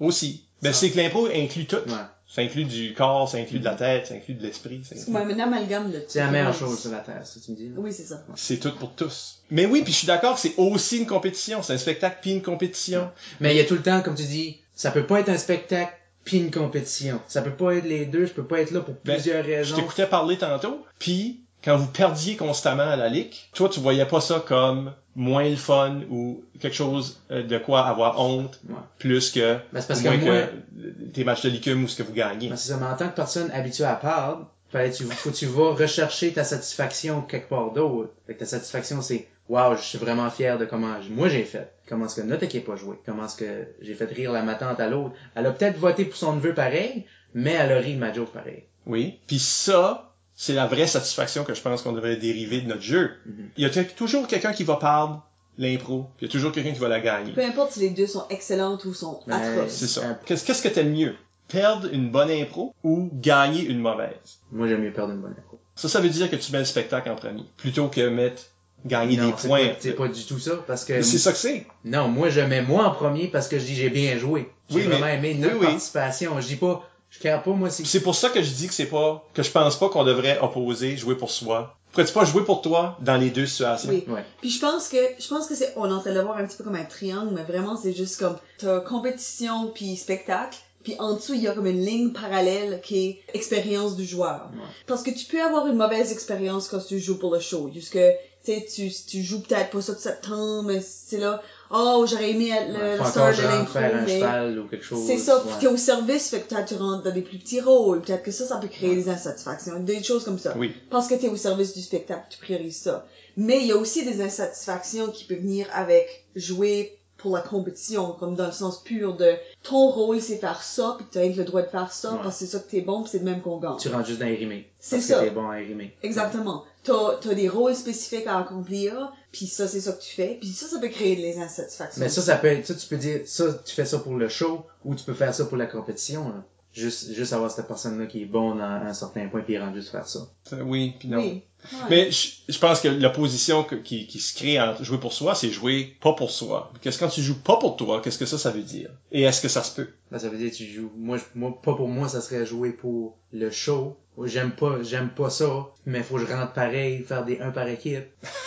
Aussi. Ben, c'est que l'impro inclut tout. Ouais. Ça inclut du corps, ça inclut de la tête, ça inclut de l'esprit. C'est inclut- un amalgame de C'est la meilleure chose sur la Terre, ça tu me dis. là? Oui, c'est ça. C'est tout pour tous. Mais oui, puis je suis d'accord que c'est aussi une compétition. C'est un spectacle puis une compétition. Mais il y a tout le temps, comme tu dis, ça peut pas être un spectacle puis une compétition. Ça peut pas être les deux, je peux pas être là pour Ben, plusieurs Je raisons. t'écoutais parler tantôt, puis quand vous perdiez constamment à la ligue, toi tu voyais pas ça comme moins le fun ou quelque chose euh, de quoi avoir honte, Ouais. plus que Ben, parce que moins moi, que tes matchs de licume ou ce que vous gagnez. ben, c'est ça, mais en tant que personne habituée à perdre, fallait tu, faut tu vas rechercher ta satisfaction quelque part d'autre. Fait que ta satisfaction c'est, waouh, je suis vraiment fier de comment moi j'ai fait. Comment est-ce que notre équipe a joué? Comment est-ce que j'ai fait rire la matante à l'autre? Elle a peut-être voté pour son neveu pareil, mais elle a ri de ma joke pareil. Oui. Puis ça, c'est la vraie satisfaction que je pense qu'on devrait dériver de notre jeu. Mhm. Il y a toujours quelqu'un qui va perdre l'impro, puis il y a toujours quelqu'un qui va la gagner. Peu importe si les deux sont excellentes ou sont Ben, atroces. C'est ça. Qu'est-ce que t'aimes mieux? Perdre une bonne impro ou gagner une mauvaise? Moi j'aime mieux perdre une bonne impro. Ça, ça veut dire que tu mets le spectacle en premier, plutôt que mettre gagner Non, des points. C'est pas du tout ça, parce que Mais C'est ça que c'est. Non, moi je mets moi en premier parce que je dis j'ai bien joué. J'ai Oui, mais- vraiment aimé notre oui, oui. participation. Je dis pas, je care pas moi c'est. C'est pour ça que je dis que c'est pas, que je pense pas qu'on devrait opposer jouer pour soi. Pourrais-tu pas jouer pour toi dans les deux situations? Oui. Ouais. Puis je pense que je pense que c'est on est en train de le voir un petit peu comme un triangle, mais vraiment c'est juste comme t'as compétition puis spectacle, puis en dessous, il y a comme une ligne parallèle qui est expérience du joueur. Ouais. Parce que tu peux avoir une mauvaise expérience quand tu joues pour le show. Jusque, tu sais, tu, tu joues peut-être pas ça de septembre, mais c'est là, oh, j'aurais aimé être le, le star de l'impro, faire un mais cheval ou quelque chose. c'est ça, ouais. t'es au service, fait que peut-être tu rentres dans des plus petits rôles, peut-être que ça, ça peut créer des insatisfactions, des choses comme ça. Oui. Parce que t'es au service du spectacle, tu priorises ça. Mais il y a aussi des insatisfactions qui peuvent venir avec jouer pour la compétition, comme dans le sens pur de ton rôle c'est faire ça, puis t'as le droit de faire ça, Ouais. parce que c'est ça que t'es bon, puis c'est de même qu'on gagne. Tu rentres juste dans les rimés. C'est ça. que t'es bon à rimer. Exactement. T'as, t'as des rôles spécifiques à accomplir, puis ça c'est ça que tu fais, puis ça ça peut créer des insatisfactions. Mais ça, ça peut être, ça, tu peux dire, ça, tu fais ça pour le show, ou tu peux faire ça pour la compétition, là. Juste, juste avoir cette personne-là qui est bonne à un certain point, puis il rend juste faire ça. Euh, Oui, puis non. Oui. Ouais. Mais je, je pense que l'opposition que- qui, qui se crée entre jouer pour soi, c'est jouer pas pour soi. Qu'est-ce quand tu joues pas pour toi, qu'est-ce que ça, ça veut dire? Et est-ce que ça se peut? Là, ça veut dire, tu joues, moi, je- moi, pas pour moi, ça serait jouer pour le show. J'aime pas, j'aime pas ça, mais faut que je rentre pareil, faire des un par équipe.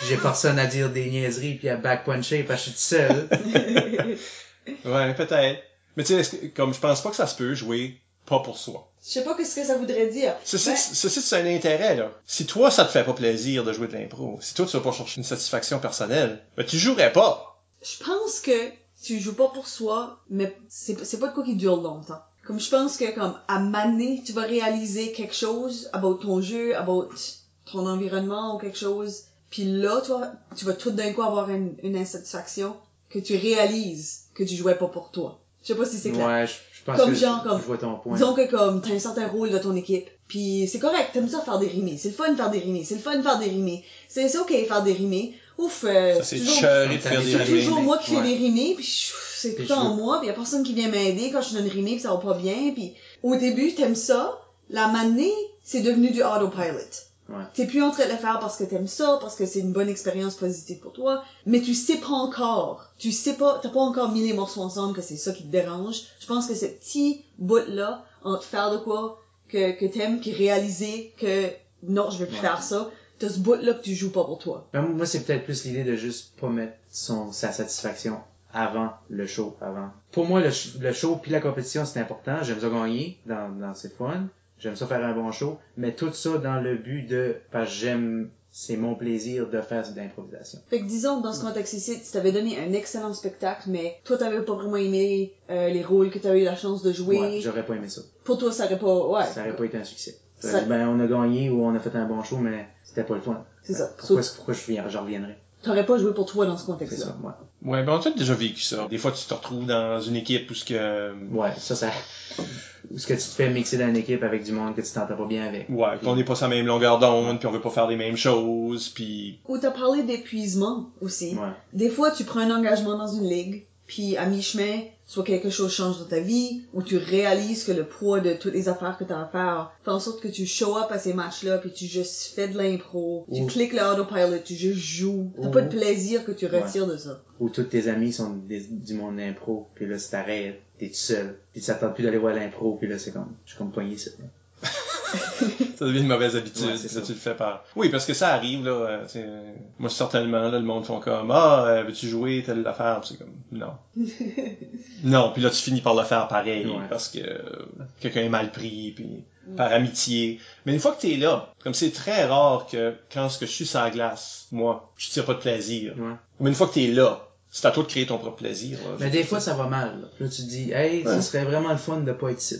J'ai personne à dire des niaiseries puis à backpuncher parce que je suis tout seul. Ouais, peut-être. Mais tu sais, comme je pense pas que ça se peut jouer pas pour soi. Je sais pas qu'est-ce que ça voudrait dire. Ceci, Ben, ceci c'est un intérêt, là. Si toi, ça te fait pas plaisir de jouer de l'impro, si toi, tu vas pas chercher une satisfaction personnelle, ben, tu jouerais pas. je pense que tu joues pas pour soi, mais c'est, c'est pas de quoi qui dure longtemps. Comme je pense que comme à maner, tu vas réaliser quelque chose about ton jeu, about ton environnement ou quelque chose, puis là toi, tu vas tout d'un coup avoir une, une insatisfaction que tu réalises que tu jouais pas pour toi. Je sais pas si c'est clair. Ouais, je, je pense Comme que genre, comme- je vois ton point. Disons que comme t'as un certain rôle de ton équipe, puis c'est correct, t'aimes ça faire des rimés, c'est le fun de faire des rimés, c'est le fun de faire des rimés, c'est c'est ok faire des rimés. Ouf, euh, Ça, c'est toujours- de faire des rimés. toujours moi qui fais Ouais. des rimés, puis c'est tout je- moi, puis y a personne qui vient m'aider quand je suis dans une rimée, puis ça va pas bien, puis au début t'aimes ça, la manée c'est devenu du autopilot. Ouais. T'es plus en train de le faire parce que t'aimes ça, parce que c'est une bonne expérience positive pour toi, mais tu sais pas encore. Tu sais pas, t'as pas encore mis les morceaux ensemble que c'est ça qui te dérange. Je pense que ce petit bout-là, entre faire de quoi que, que t'aimes, puis réaliser que non, je vais plus Ouais. faire ça, t'as ce bout-là que tu joues pas pour toi. Ben, moi, c'est peut-être plus l'idée de juste pas mettre son, sa satisfaction avant le show, avant. Pour moi, le, le show puis la compétition, c'est important. J'aime ça gagner dans, dans c'est fun. J'aime ça faire un bon show. Mais tout ça dans le but de, parce que j'aime, c'est mon plaisir de faire de l'improvisation. Fait que disons, dans ce contexte-ci, tu t'avais donné un excellent spectacle, mais toi t'avais pas vraiment aimé euh, les rôles que t'avais eu la chance de jouer. Ouais, j'aurais pas aimé ça. pour toi, ça aurait pas, ouais. Ça aurait pas été un succès. Ça- ben, on a gagné ou on a fait un bon show, mais c'était pas le fun. C'est ça. Pourquoi, je viens, j'en reviendrai? T'aurais pas joué pour toi dans ce contexte-là. ça, ouais. Ouais, ben on a déjà vécu ça. Des fois, tu te retrouves dans une équipe où ce que... Ouais, ça, ça, ou ce que tu te fais mixer dans une équipe avec du monde que tu t'entends pas bien avec. Ouais, qu'on n'est pas sur la même longueur d'onde, puis on veut pas faire les mêmes choses, puis... Ou t'as parlé d'épuisement aussi. Ouais. Des fois, tu prends un engagement dans une ligue, puis à mi-chemin, soit quelque chose change dans ta vie, ou tu réalises que le poids de toutes les affaires que t'as à faire fait en sorte que tu show up à ces matchs-là, puis tu juste fais de l'impro, tu Ou- cliques le autopilot, tu juste joues. T'as Ou- pas de plaisir que tu retires de ça. Où tous tes amis sont des- du monde d'impro, puis là, si t'arrêtes, t'es tout seul, puis tu t'attends plus d'aller voir l'impro, puis là, c'est comme, je suis comme poigné ça. Devient une mauvaise habitude, Ouais, c'est ça, tu le fais par... Oui, parce que ça arrive, là, euh, tu sais, moi, certainement, là, le monde font comme, ah, euh, veux-tu jouer telle affaire? C'est comme, non. non, puis là, tu finis par le faire pareil, Ouais. parce que euh, quelqu'un est mal pris, puis par amitié. Mais une fois que t'es là, comme c'est très rare que quand ce que je suis sur la glace, moi, je tire pas de plaisir. Ouais. Mais une fois que t'es là, c'est à toi de créer ton propre plaisir. là. Mais des fois, ça va mal. Là, Puis là tu te dis, hey, Ouais. ce serait vraiment le fun de pas être ici.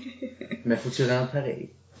Mais faut que tu rentres pareil.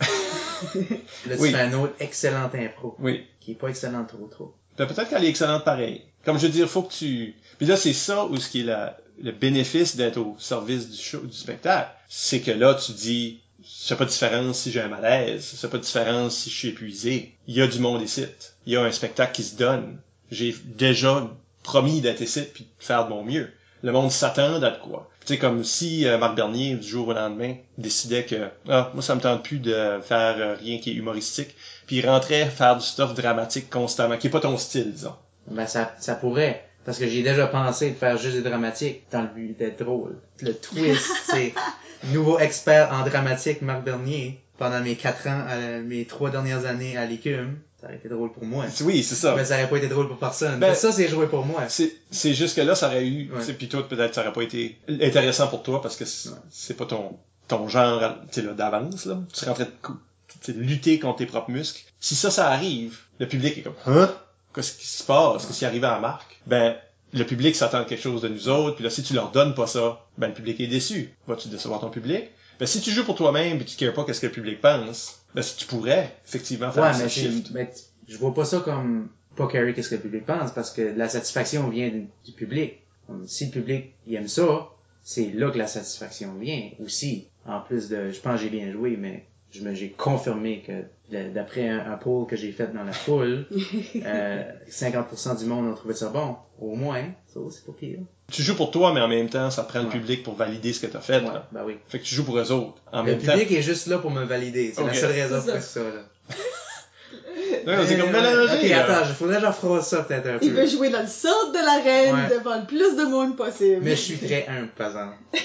là, tu Oui. fais un autre excellent impro, Oui. qui est pas excellent trop trop. Ben, peut-être qu'elle est excellente pareil. Comme je veux dire, faut que tu... Puis là, c'est ça où ce qui est la, le bénéfice d'être au service du show, du spectacle. C'est que là, tu dis, fait pas de différence si j'ai un malaise, fait pas de différence si je suis épuisé. Il y a du monde ici. Il y a un spectacle qui se donne. J'ai déjà promis d'être ici puis de faire de mon mieux. Le monde s'attend à de quoi. Tu sais, comme si euh, Marc Bernier, du jour au lendemain, décidait que ah, moi, ça me tente plus de faire euh, rien qui est humoristique, puis il rentrait faire du stuff dramatique constamment, qui est pas ton style, disons. Ben, ça, ça pourrait. Parce que j'ai déjà pensé de faire juste des dramatiques dans le but d'être drôle. Le twist, c'est nouveau expert en dramatique, Marc Bernier, pendant mes quatre ans, à- mes trois dernières années à l'écume. Ça aurait été drôle pour moi. Oui, c'est ça. Mais ça aurait pas été drôle pour personne. Ben- Mais ça, c'est joué pour moi. C'est, juste que là, ça aurait eu, puis toi, peut-être, ça aurait pas été intéressant pour toi parce que c'est, pas ton, ton genre, tu sais, là, d'avance, là. Tu serais en train de lutter contre tes propres muscles. Si ça, ça arrive, le public est comme, hein? Qu'est-ce qui se passe? Qu'est-ce qui arrive à la marque? Ben, le public s'attend à quelque chose de nous autres, puis là, si tu leur donnes pas ça, ben, le public est déçu. Vas-tu décevoir ton public? Ben, si tu joues pour toi-même et tu ne pas qu'est-ce que le public pense, ben, si tu pourrais, effectivement, faire Ouais, mais, shift. mais je vois pas ça comme pas carry qu'est-ce que le public pense parce que la satisfaction vient du, public. Si le public il aime ça, c'est là que la satisfaction vient aussi. En plus de, je pense que j'ai bien joué, mais je me j'ai confirmé que d'après un, un poll que j'ai fait dans la foule, euh, 50% du monde ont trouvé ça bon. Au moins, ça c'est pas pire. Tu joues pour toi, mais en même temps, ça prend le public pour valider ce que t'as fait, Ouais, là. bah oui. Fait que tu joues pour eux autres. En Le même temps. public est juste là pour me valider. C'est la seule raison C'est pour ça. ça, là. Ouais, c'est comme Euh, mélangé, Ok, là. attends, il faudrait que j'en ça peut-être un peu. Il veut jouer dans le centre de l'arène Ouais. devant le plus de monde possible. Mais je suis très humble, par exemple.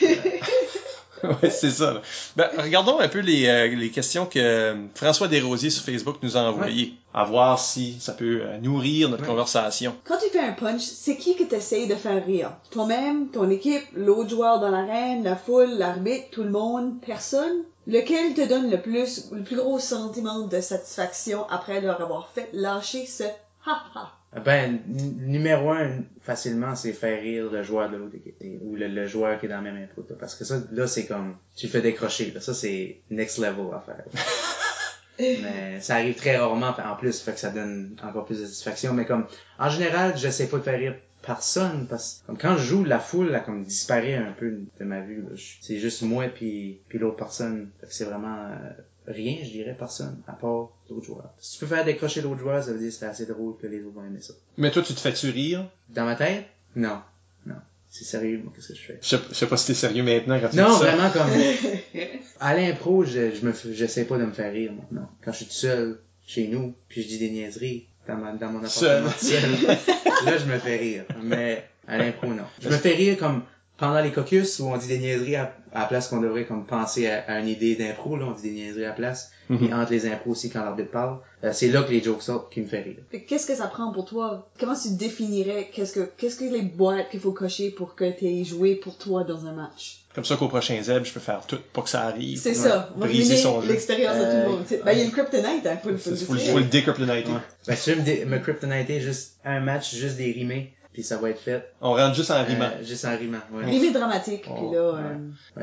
ouais, c'est ça. Ben, regardons un peu les, euh, les questions que euh, François Desrosiers sur Facebook nous a envoyées. À voir si ça peut euh, nourrir notre Ouais. conversation. Quand tu fais un punch, c'est qui que t'essayes de faire rire? Toi-même, ton équipe, l'autre joueur dans l'arène, la foule, l'arbitre, tout le monde, personne? Lequel te donne le plus, le plus gros sentiment de satisfaction après leur avoir fait lâcher ce? Ben, n- numéro un, facilement, c'est faire rire le joueur de l'autre équipe. Ou le, le joueur qui est dans la même impro. là. Parce que ça, là, c'est comme, tu le fais décrocher. Là. Ça, c'est next level à faire. mais ça arrive très rarement en plus, fait que ça donne encore plus de satisfaction. Mais comme, en général, j'essaie pas de faire rire personne parce que comme quand je joue la foule là comme disparaît un peu de ma vue là. C'est juste moi puis puis l'autre personne Fait que c'est vraiment euh, rien je dirais personne à part d'autres joueurs. Si tu peux faire décrocher l'autre joueur ça veut dire que c'est assez drôle que les autres vont aimer ça. Mais toi, tu te fais-tu rire? dans ma tête? Non. Non. C'est sérieux moi qu'est-ce que je fais? Je sais, je sais pas si t'es sérieux maintenant quand tu non dis ça. vraiment comme à l'impro je je me j'essaie pas de me faire rire moi. Non. Quand je suis tout seul chez nous puis je dis des niaiseries dans, ma, dans mon Seul. appartement seul. là je me fais rire. Mais à l'impro non. Je me fais rire comme pendant les caucus où on dit des niaiseries à, à la place qu'on devrait comme penser à, à une idée d'impro là on dit des niaiseries à la place Mhm. et entre les impros aussi quand l'arbitre parle euh, c'est là que les jokes sortent qui me fait rire Fait que Qu'est-ce que ça prend pour toi? Comment tu définirais qu'est-ce que, qu'est-ce que les boîtes qu'il faut cocher pour que t'aies joué pour toi dans un match? Comme ça qu'au prochain Zeb, je peux faire tout pour que ça arrive. C'est Ouais. ça. On va Briser ruiner son jeu. l'expérience de tout Euh, le monde. C'est- Ben, il y a le Kryptonite, hein, faut, le- faut le Faut le, décryptoniter. Ouais. Ben, si tu veux me, dé- me kryptoniter juste un match, juste des rimés, puis ça va être fait. On rentre juste en rimant. Euh, juste en rimant, ouais. Rimé dramatique, Oh, puis là, ouais.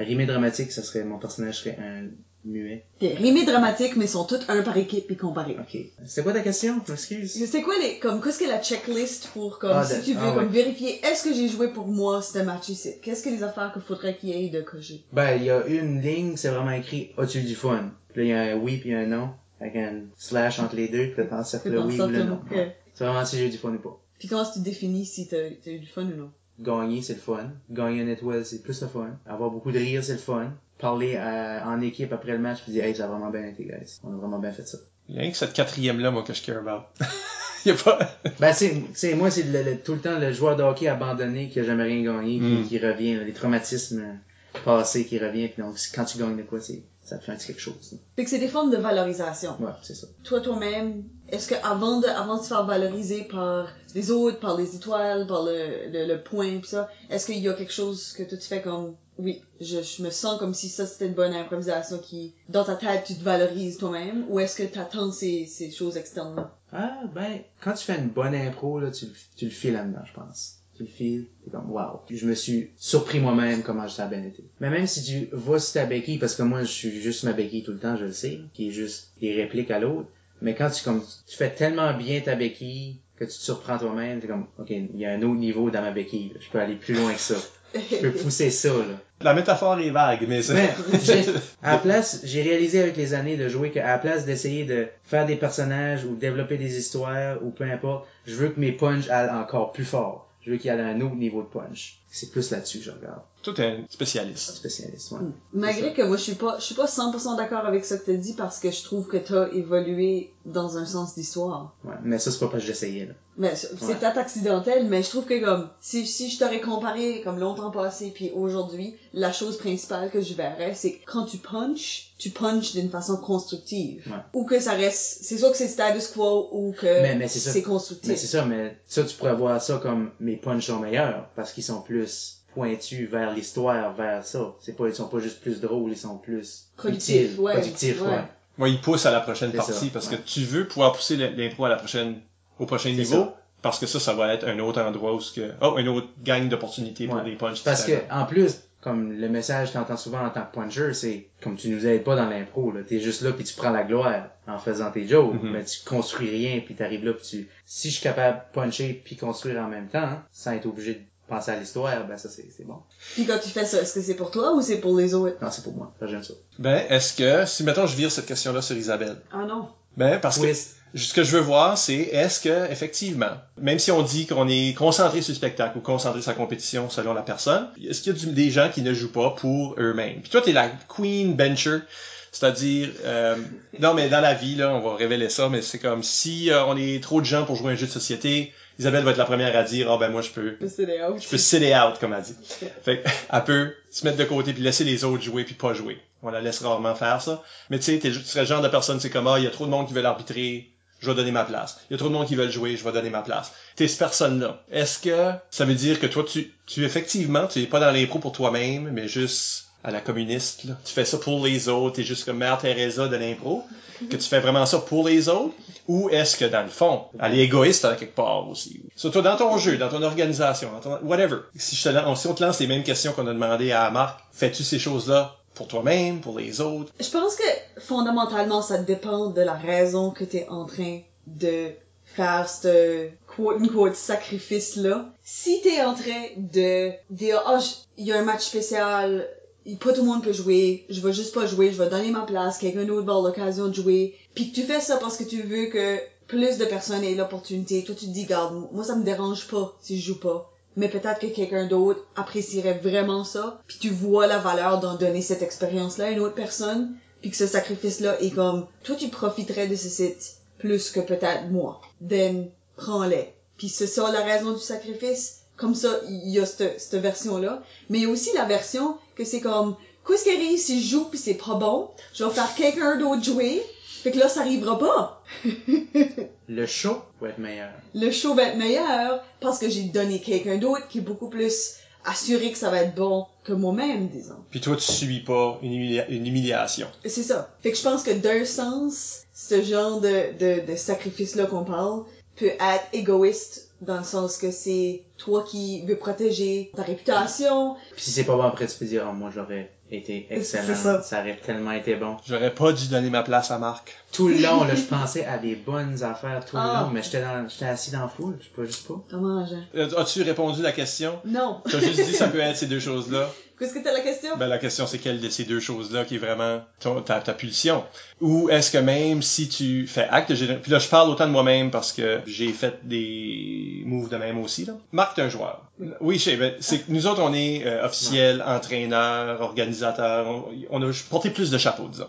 euh, rimé dramatique, ça serait, mon personnage serait un muet. des rimés dramatiques, mais sont toutes un par équipe puis comparés. Ok. C'était quoi ta question? Je m'excuse. C'est quoi les, comme, qu'est-ce que la checklist pour, comme, Ah, si de- tu veux, ah, comme, ouais. vérifier, est-ce que j'ai joué pour moi, ce match ici? Qu'est-ce que les affaires qu'il faudrait qu'il y ait de cocher? Ben, il y a une ligne, c'est vraiment écrit, as-tu eu du fun? Puis là, il y a un oui puis un non. Avec un slash entre les deux, puis là, t'en sortes le oui ou le non. C'est vraiment si j'ai eu du fun ou pas. Puis comment tu définis si t'as, t'as eu du fun ou non? Gagner, c'est le fun. Gagner une étoile, c'est plus le fun. Avoir beaucoup de rire, c'est le fun. Parler euh, en équipe après le match, puis dire, hey, ça a vraiment bien été, guys. On a vraiment bien fait ça. Il y a rien que cette quatrième-là, moi, que je care about. Il y a pas... Ben, c'est, c'est moi, c'est tout le temps le joueur de hockey abandonné qui a jamais rien gagné, Mm. qui, qui revient, là, les traumatismes passés qui reviennent, puis donc, quand tu gagnes de quoi, c'est, ça te fait un petit quelque chose. là. Fait que c'est des formes de valorisation. Ouais, c'est ça. Toi, toi-même, est-ce que avant de, avant de se faire valoriser par les autres, par les étoiles, par le, le, le point pis ça, est-ce qu'il y a quelque chose que toi tu fais comme, oui, je, je me sens comme si ça c'était une bonne improvisation qui, dans ta tête, tu te valorises toi-même, ou est-ce que t'attends ces, ces choses externes-là? Ah, ben, quand tu fais une bonne impro, là, tu, le- tu le files là-dedans, je pense. Tu le files, t'es comme, wow. Puis je me suis surpris moi-même comment ça a bien été. Mais même si tu vas sur ta béquille, parce que moi, je suis juste ma béquille tout le temps, je le sais, qui est juste des répliques à l'autre. Mais quand tu, comme, tu fais tellement bien ta béquille, que tu te surprends toi-même, t'es comme, ok, il y a un autre niveau dans ma béquille, là. je peux aller plus loin que ça. Je peux pousser ça, là. La métaphore est vague, mais j'ai- à la place, j'ai réalisé avec les années de jouer qu'à la place d'essayer de faire des personnages ou développer des histoires ou peu importe, je veux que mes punchs aillent encore plus fort. Je veux qu'il y ait un autre niveau de punch. C'est plus là-dessus que je regarde. Toi, t'es un spécialiste. Spécialiste, ouais. Malgré que moi je suis pas, je suis pas 100% d'accord avec ce que t'as dit parce que je trouve que t'as évolué dans un sens d'histoire. ouais. Mais ça, c'est pas parce que j'essayais, là. Mais c'est Ouais. peut-être accidentel, mais je trouve que comme si, si je t'aurais comparé comme longtemps passé puis aujourd'hui, la chose principale que je verrais, c'est que quand tu punches, tu punches d'une façon constructive. Ouais. Ou que ça reste, c'est soit que c'est status quo ou que Mais- mais c'est constructif. Mais c'est ça, mais ça, tu pourrais voir ça comme mes punchs sont meilleurs parce qu'ils sont plus pointus vers l'histoire, vers ça. C'est pas, ils sont pas juste plus drôles, ils sont plus Productifs, utiles, ouais, productifs, ouais. ouais. Moi, il pousse à la prochaine C'est partie ça, parce ouais. que tu veux pouvoir pousser l'impro à la prochaine, au prochain niveau. ça. Parce que ça, ça va être un autre endroit où ce que, oh, une autre gang d'opportunités pour Ouais. des punchs. Parce que, en plus, comme le message que t'entends souvent en tant que puncher, c'est comme tu nous aides pas dans l'impro, là. T'es juste là puis tu prends la gloire en faisant tes jokes, Mhm. mais tu construis rien puis t'arrives là puis tu, si je suis capable de puncher puis construire en même temps, hein, sans être obligé de penser à l'histoire, ben ça c'est, c'est bon. Puis quand tu fais ça, est-ce que c'est pour toi ou c'est pour les autres? Non, c'est pour moi. J'aime ça. Ben, est-ce que, si mettons je vire cette question-là sur Isabelle, Ah non. ben, parce que ce que je veux voir, c'est est-ce que, effectivement, même si on dit qu'on est concentré sur le spectacle ou concentré sur la compétition selon la personne, est-ce qu'il y a du- des gens qui ne jouent pas pour eux-mêmes? Puis toi, t'es la queen bencher, c'est-à-dire, euh, non, mais dans la vie, là, on va révéler ça, mais c'est comme si euh, on est trop de gens pour jouer à un jeu de société, Isabelle va être la première à dire, ah ben moi, je peux, out. je peux sit it out, comme elle dit. Fait elle peut se mettre de côté puis laisser les autres jouer puis pas jouer. On la laisse rarement faire ça. Mais tu sais, t'es- tu serais le genre de personne, c'est comme, ah, il y a trop de monde qui veut arbitrer, je vais donner ma place. Il y a trop de monde qui veulent jouer, je vais donner ma place. T'es cette personne-là. Est-ce que ça veut dire que toi, tu, tu effectivement, tu es pas dans l'impro pour toi-même, mais juste à la communiste, là. Tu fais ça pour les autres, t'es juste comme Mère Teresa de l'impro, que tu fais vraiment ça pour les autres, ou est-ce que dans le fond, elle est égoïste à quelque part aussi? Surtout dans ton jeu, dans ton organisation, dans ton, whatever. Si je te lance, si on te lance les mêmes questions qu'on a demandé à Marc, fais-tu ces choses-là pour toi-même, pour les autres? Je pense que fondamentalement, ça dépend de la raison que t'es en train de faire ce quote unquote sacrifice-là. Si t'es en train de dire, oh, il y a un match spécial, pas tout le monde peut jouer, je vais juste pas jouer, je vais donner ma place, quelqu'un d'autre va avoir l'occasion de jouer, puis que tu fais ça parce que tu veux que plus de personnes aient l'opportunité, toi tu te dis, garde, moi ça me dérange pas si je joue pas. Mais peut-être que quelqu'un d'autre apprécierait vraiment ça, puis tu vois la valeur d'en donner cette expérience-là à une autre personne, puis que ce sacrifice-là est comme, toi tu profiterais de ce site plus que peut-être moi, then prends-les. Puis c'est ça la raison du sacrifice, comme ça il y a cette, cette version-là, mais il y a aussi la version que c'est comme, qu'est-ce qui arrive si je joue puis c'est pas bon, je vais faire quelqu'un d'autre jouer, fait que là ça arrivera pas. Le show va être meilleur. le show va être meilleur parce que j'ai donné quelqu'un d'autre qui est beaucoup plus assuré que ça va être bon que moi-même, disons. Puis toi, tu subis pas une, humilia- une humiliation. C'est ça. Fait que je pense que d'un sens, ce genre de, de, de sacrifice-là qu'on parle peut être égoïste dans le sens que c'est toi qui veux protéger ta réputation. Puis si c'est pas bon après, tu peux dire, oh, moi j'aurais été excellent. C'est ça. ça aurait tellement été bon. J'aurais pas dû donner ma place à Marc. Tout le long, là, je pensais à des bonnes affaires tout le Ah. long, mais j'étais dans, j'étais assis dans la foule, je sais pas juste pas. Comment, Jean? Euh, As-tu répondu à la question? Non. Tu as juste dit ça peut être ces deux choses-là. Qu'est-ce que t'as la question? Ben, la question, c'est quelle de ces deux choses-là qui est vraiment ton- ta, ta pulsion? Ou est-ce que même si tu fais acte de générosité, puis là, je parle autant de moi-même parce que j'ai fait des moves de même aussi, là. Marc, t'es un joueur. Oui, je sais, ben, c'est que nous autres, on est euh, officiels, entraîneurs, organisateurs, on, on a porté plus de chapeaux, disons.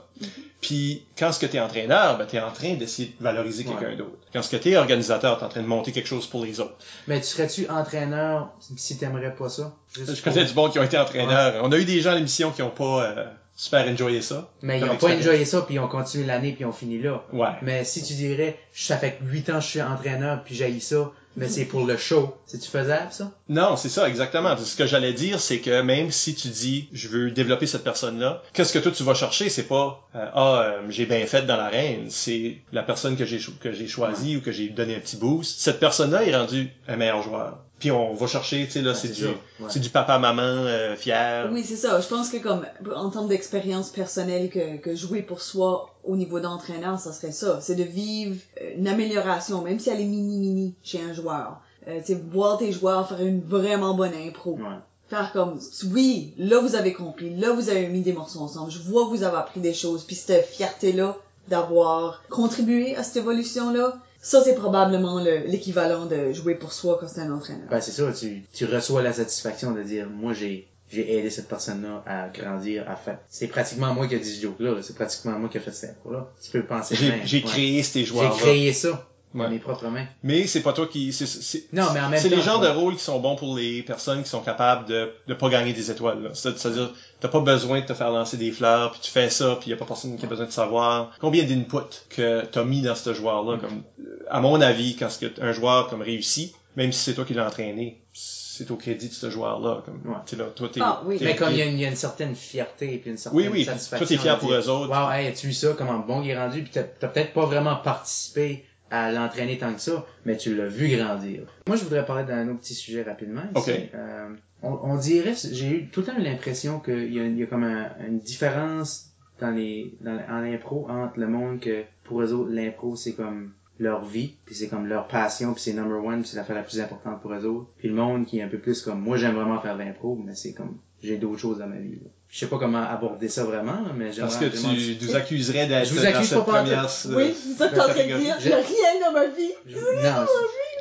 Puis, quand ce que t'es entraîneur, ben, t'es en train d'essayer de valoriser quelqu'un Ouais. d'autre. Quand ce que t'es organisateur, t'es en train de monter quelque chose pour les autres. Mais tu serais-tu entraîneur si t'aimerais pas ça? Juste Je pour- connais du monde qui ont été entraîneurs. On a eu des gens à l'émission qui ont pas euh, super enjoyé ça. Mais ils ont pas expérience. enjoyé ça, puis ils ont continué l'année, puis ils ont fini là. Ouais. Mais si tu dirais, ça fait 8 ans que je suis entraîneur, puis j'ai ça, mais c'est pour le show, c'est-tu faisable, ça? Non, c'est ça, exactement. Ce que j'allais dire, c'est que même si tu dis, je veux développer cette personne-là, qu'est-ce que toi tu vas chercher, c'est pas, euh, ah, euh, j'ai bien fait dans l'arène. C'est la personne que j'ai que j'ai choisie ou que j'ai donné un petit boost. Cette personne-là est rendue un meilleur joueur. Puis on va chercher, tu sais là, c'est du, ouais. c'est du papa maman euh, fier. Oui, c'est ça. Je pense que comme en termes d'expérience personnelle que, que jouer pour soi au niveau d'entraîneur, ça serait ça. C'est de vivre euh, une amélioration, même si elle est mini-mini chez un joueur. Euh, tu sais, voir tes joueurs faire une vraiment bonne impro. Ouais. Faire comme, oui, là vous avez compris, là vous avez mis des morceaux ensemble, je vois que vous avez appris des choses, puis cette fierté-là d'avoir contribué à cette évolution-là, ça c'est probablement le- l'équivalent de jouer pour soi quand c'est un entraîneur. Ben, c'est ça, tu, tu reçois la satisfaction de dire, moi, j'ai, j'ai aidé cette personne-là à grandir, à faire. C'est pratiquement moi qui ai dit ce joke-là, là. c'est pratiquement moi qui ai fait ça, là. Tu peux penser J'ai j'ai ouais. créé ces J'ai joueurs-là. créé ça. Ouais. mes propres mains. Mais c'est pas toi qui... c'est- C'est Non, mais en même c'est les genres de rôles qui sont bons pour les personnes qui sont capables de de pas gagner des étoiles. C'est-à-dire, t'as pas besoin de te faire lancer des fleurs, puis tu fais ça, puis y a pas personne qui a besoin de savoir combien d'inputs que t'as mis dans ce joueur-là. Comme, euh, à mon avis, quand ce que un joueur comme réussit, même si c'est toi qui l'as entraîné, c'est au crédit de ce joueur-là. Comme, Ouais. tu sais, là, toi, t'es, Ah, oui. Mais comme il y, a une, il y a une certaine fierté et puis une certaine Oui, oui, satisfaction. toi, t'es fier pour dire, eux autres. Wow, hey, as-tu vu ça, comment bon il est rendu, puis t'as peut-être pas vraiment participé à l'entraîner tant que ça, mais tu l'as vu grandir. Moi, je voudrais parler d'un autre petit sujet rapidement ici. Ok. Euh, on, on dirait, j'ai eu tout le temps l'impression qu'il y y a comme un- une différence dans les, dans, en impro entre le monde que pour eux autres, l'impro, c'est comme leur vie, puis c'est comme leur passion, puis c'est number one, puis c'est l'affaire la plus importante pour eux autres. Puis le monde qui est un peu plus comme, moi j'aime vraiment faire de l'impro, mais c'est comme, j'ai d'autres choses dans ma vie. là. Je sais pas comment aborder ça vraiment, mais j'aimerais Parce que tu nous accuserais d'être Je vous dans accuse cette pas première... Oui, c'est ça que t'es en train de dire. Je- J'ai rien dans ma vie. Je- non,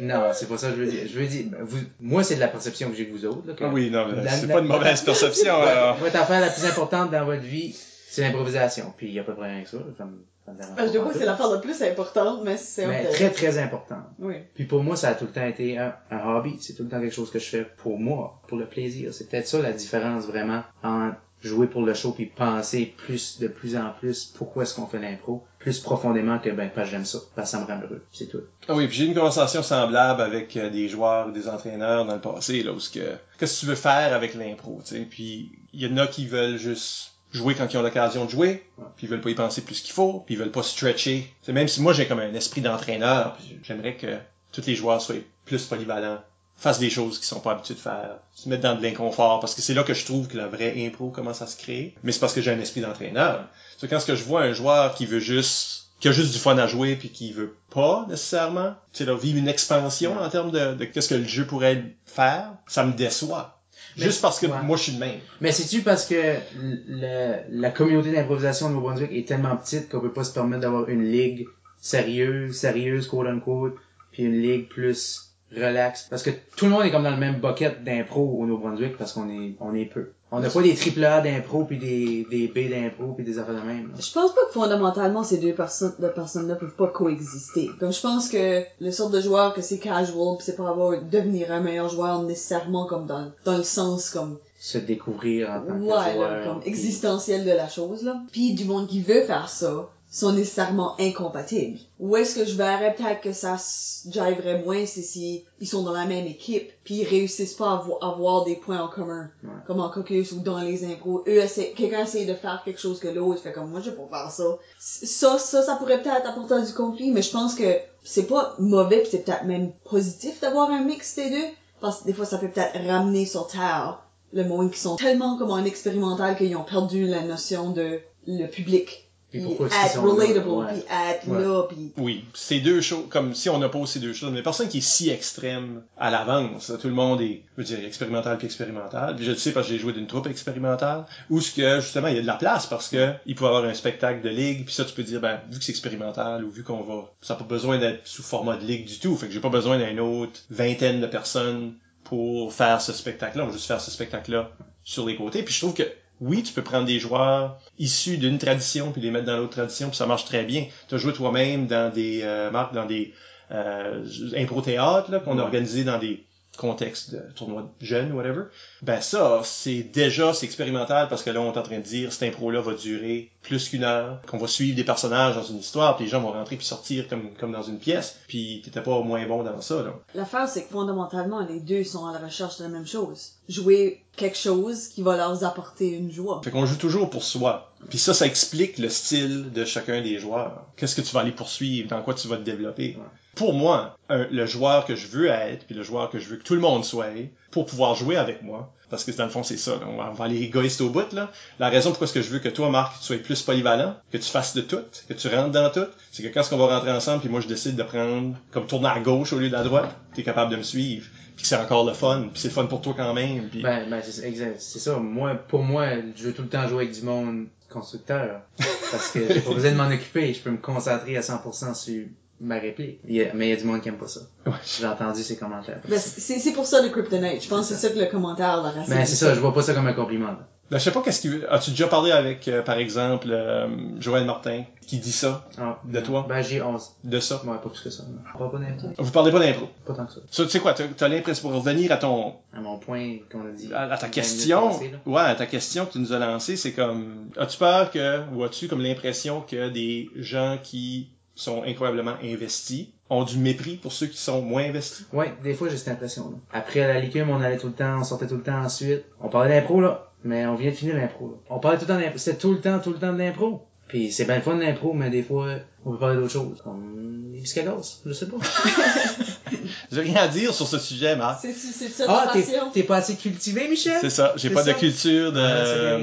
je- non, c'est pas ça que je veux dire. Je veux dire, ben, vous, moi c'est de la perception que j'ai de vous autres. Là, que Ah oui, non, mais c'est la- pas une mauvaise perception. Votre affaire la plus importante dans votre vie, c'est l'improvisation. Puis il y a à peu près rien que ça. Ça me, ça me dérange Ben, je dis pas pas que c'est l'affaire la plus importante, mais c'est Mais un peu- très très importante. Oui. Puis pour moi, ça a tout le temps été un, un hobby. C'est tout le temps quelque chose que je fais pour moi, pour le plaisir. C'est peut-être ça la différence vraiment entre jouer pour le show puis penser plus de plus en plus pourquoi est-ce qu'on fait l'impro plus profondément que ben parce que j'aime ça parce que ça me rend heureux c'est tout Ah oui, puis j'ai eu une conversation semblable avec euh, des joueurs, des entraîneurs dans le passé, là, où ce que, qu'est-ce que tu veux faire avec l'impro, tu sais, puis il y en a qui veulent juste jouer quand ils ont l'occasion de jouer, puis ils veulent pas y penser plus qu'il faut, puis ils veulent pas stretcher. C'est même si moi j'ai comme un esprit d'entraîneur, j'aimerais que tous les joueurs soient plus polyvalents, fassent des choses qu'ils sont pas habitués de faire, se mettent dans de l'inconfort, parce que c'est là que je trouve que la vraie impro commence à se créer. Mais c'est parce que j'ai un esprit d'entraîneur. C'est quand ce que je vois un joueur qui veut juste qui a juste du fun à jouer puis qui veut pas nécessairement, tu sais, vivre une expansion en termes de, de qu'est-ce que le jeu pourrait faire, ça me déçoit. Juste parce que ouais. moi je suis de même. Mais c'est-tu parce que le, la communauté d'improvisation au Nouveau-Brunswick est tellement petite qu'on peut pas se permettre d'avoir une ligue sérieuse, sérieuse, quote unquote, puis une ligue plus relax. Parce que tout le monde est comme dans le même bucket d'impro au Nouveau-Brunswick parce qu'on est, on est peu. On n'a pas des triple A d'impro puis des, des B d'impro puis des affaires de même. là. Je pense pas que fondamentalement ces deux personnes de personnes-là peuvent pas coexister. Comme je pense que le sort de joueur que c'est casual, pis c'est pas avoir devenir un meilleur joueur nécessairement comme dans dans le sens comme Se découvrir en tant que ouais joueur. là, comme existentiel de la chose là. Puis du monde qui veut faire ça sont nécessairement incompatibles. Où est-ce que je verrais peut-être que ça se jiverait moins, c'est si ils sont dans la même équipe, puis ils réussissent pas à vo- avoir des points en commun, Ouais. comme en caucus ou dans les impros. Eux, quelqu'un essaie de faire quelque chose que l'autre fait comme moi, je vais pas faire ça. Ça, ça, ça pourrait peut-être apporter du conflit, mais je pense que c'est pas mauvais, c'est peut-être même positif d'avoir un mix des deux, parce que des fois ça peut peut-être ramener sur terre le monde qui sont tellement comme en expérimental qu'ils ont perdu la notion de le public. Puis pourquoi est-ce qu'ils être sont là? relatable, puis être Ouais. là, puis Oui, c'est deux choses, comme si on oppose ces deux choses, mais personne qui est si extrême à l'avance. Tout le monde est, je veux dire, expérimental puis expérimental. Puis je le sais parce que j'ai joué d'une troupe expérimentale, où ce que, justement, il y a de la place parce que il peut y avoir un spectacle de ligue, puis ça, tu peux dire, ben, vu que c'est expérimental, ou vu qu'on va, ça n'a pas besoin d'être sous format de ligue du tout, fait que j'ai pas besoin d'une autre vingtaine de personnes pour faire ce spectacle-là. On va juste faire ce spectacle-là sur les côtés. Puis je trouve que oui, tu peux prendre des joueurs issus d'une tradition puis les mettre dans l'autre tradition, puis ça marche très bien. Tu as joué toi-même dans des euh, Marc, dans des euh, impro-théâtres qu'on a organisé dans des contextes de tournois jeunes, whatever. Ben ça, c'est déjà, c'est expérimental parce que là, on est en train de dire, cette impro-là va durer plus qu'une heure, qu'on va suivre des personnages dans une histoire, puis les gens vont rentrer puis sortir comme, comme dans une pièce, puis t'étais pas moins bon dans ça. L'affaire, c'est que fondamentalement, les deux sont à la recherche de la même chose. Jouer quelque chose qui va leur apporter une joie. Fait qu'on joue toujours pour soi. Puis ça, ça explique le style de chacun des joueurs. Qu'est-ce que tu vas aller poursuivre, dans quoi tu vas te développer? Ouais. Pour moi, un- le joueur que je veux être, puis le joueur que je veux que tout le monde soit, pour pouvoir jouer avec moi, parce que dans le fond, c'est ça, on, va, aller égoïste au bout, là. La raison pourquoi est-ce que je veux que toi, Marc, tu sois plus polyvalent, que tu fasses de tout, que tu rentres dans tout, c'est que quand qu'on va rentrer ensemble, puis moi, je décide de prendre, comme tourner à gauche au lieu de la droite, t'es capable de me suivre, puis c'est encore le fun, puis c'est fun pour toi quand même, puis... Ben, ben c'est exact, c'est ça. Moi, pour moi, je veux tout le temps jouer avec du monde constructeur. Parce que j'ai pas besoin de m'en occuper. Je peux me concentrer à 100% sur ma réplique. Mais il y a du monde qui aime pas ça. Ouais. J'ai entendu ces commentaires. Ben, c'est c'est pour ça le Kryptonite. Je pense que c'est ça que le commentaire leur a Mais c'est ça, je vois pas ça comme un compliment. là. Ben, je sais pas qu'est-ce qu'il As-tu déjà parlé avec, euh, par exemple, euh, Joël Martin, qui dit ça, Ah, De toi? Ben, j'ai 11. de ça? Ouais, pas plus que ça. non. Pas, pas d'impro. Vous parlez pas d'impro? Pas tant que ça. Ça, tu sais quoi, t'as l'impression, pour revenir à ton, À mon point qu'on a dit. à, à ta 20 minutes question, ouais, à ta question que tu nous as lancée, c'est comme, as-tu peur que, ou as-tu comme l'impression que des gens qui sont incroyablement investis ont du mépris pour ceux qui sont moins investis? Ouais, des fois j'ai cette impression-là. Après la licume, on allait tout le temps, on sortait tout le temps ensuite. On parlait d'impro, là. Mais on vient de finir l'impro, là. On parlait tout le temps d'impro. C'était tout le temps, tout le temps de l'impro. Puis c'est bien le fun l'impro, mais des fois, on peut parler d'autre chose. Comme les biscagos, je sais pas. J'ai rien à dire sur ce sujet, Marc. C'est c'est ça Ah, ta t'es, passion? t'es pas assez cultivé, Michel? C'est ça, j'ai C'est pas de culture de Ah,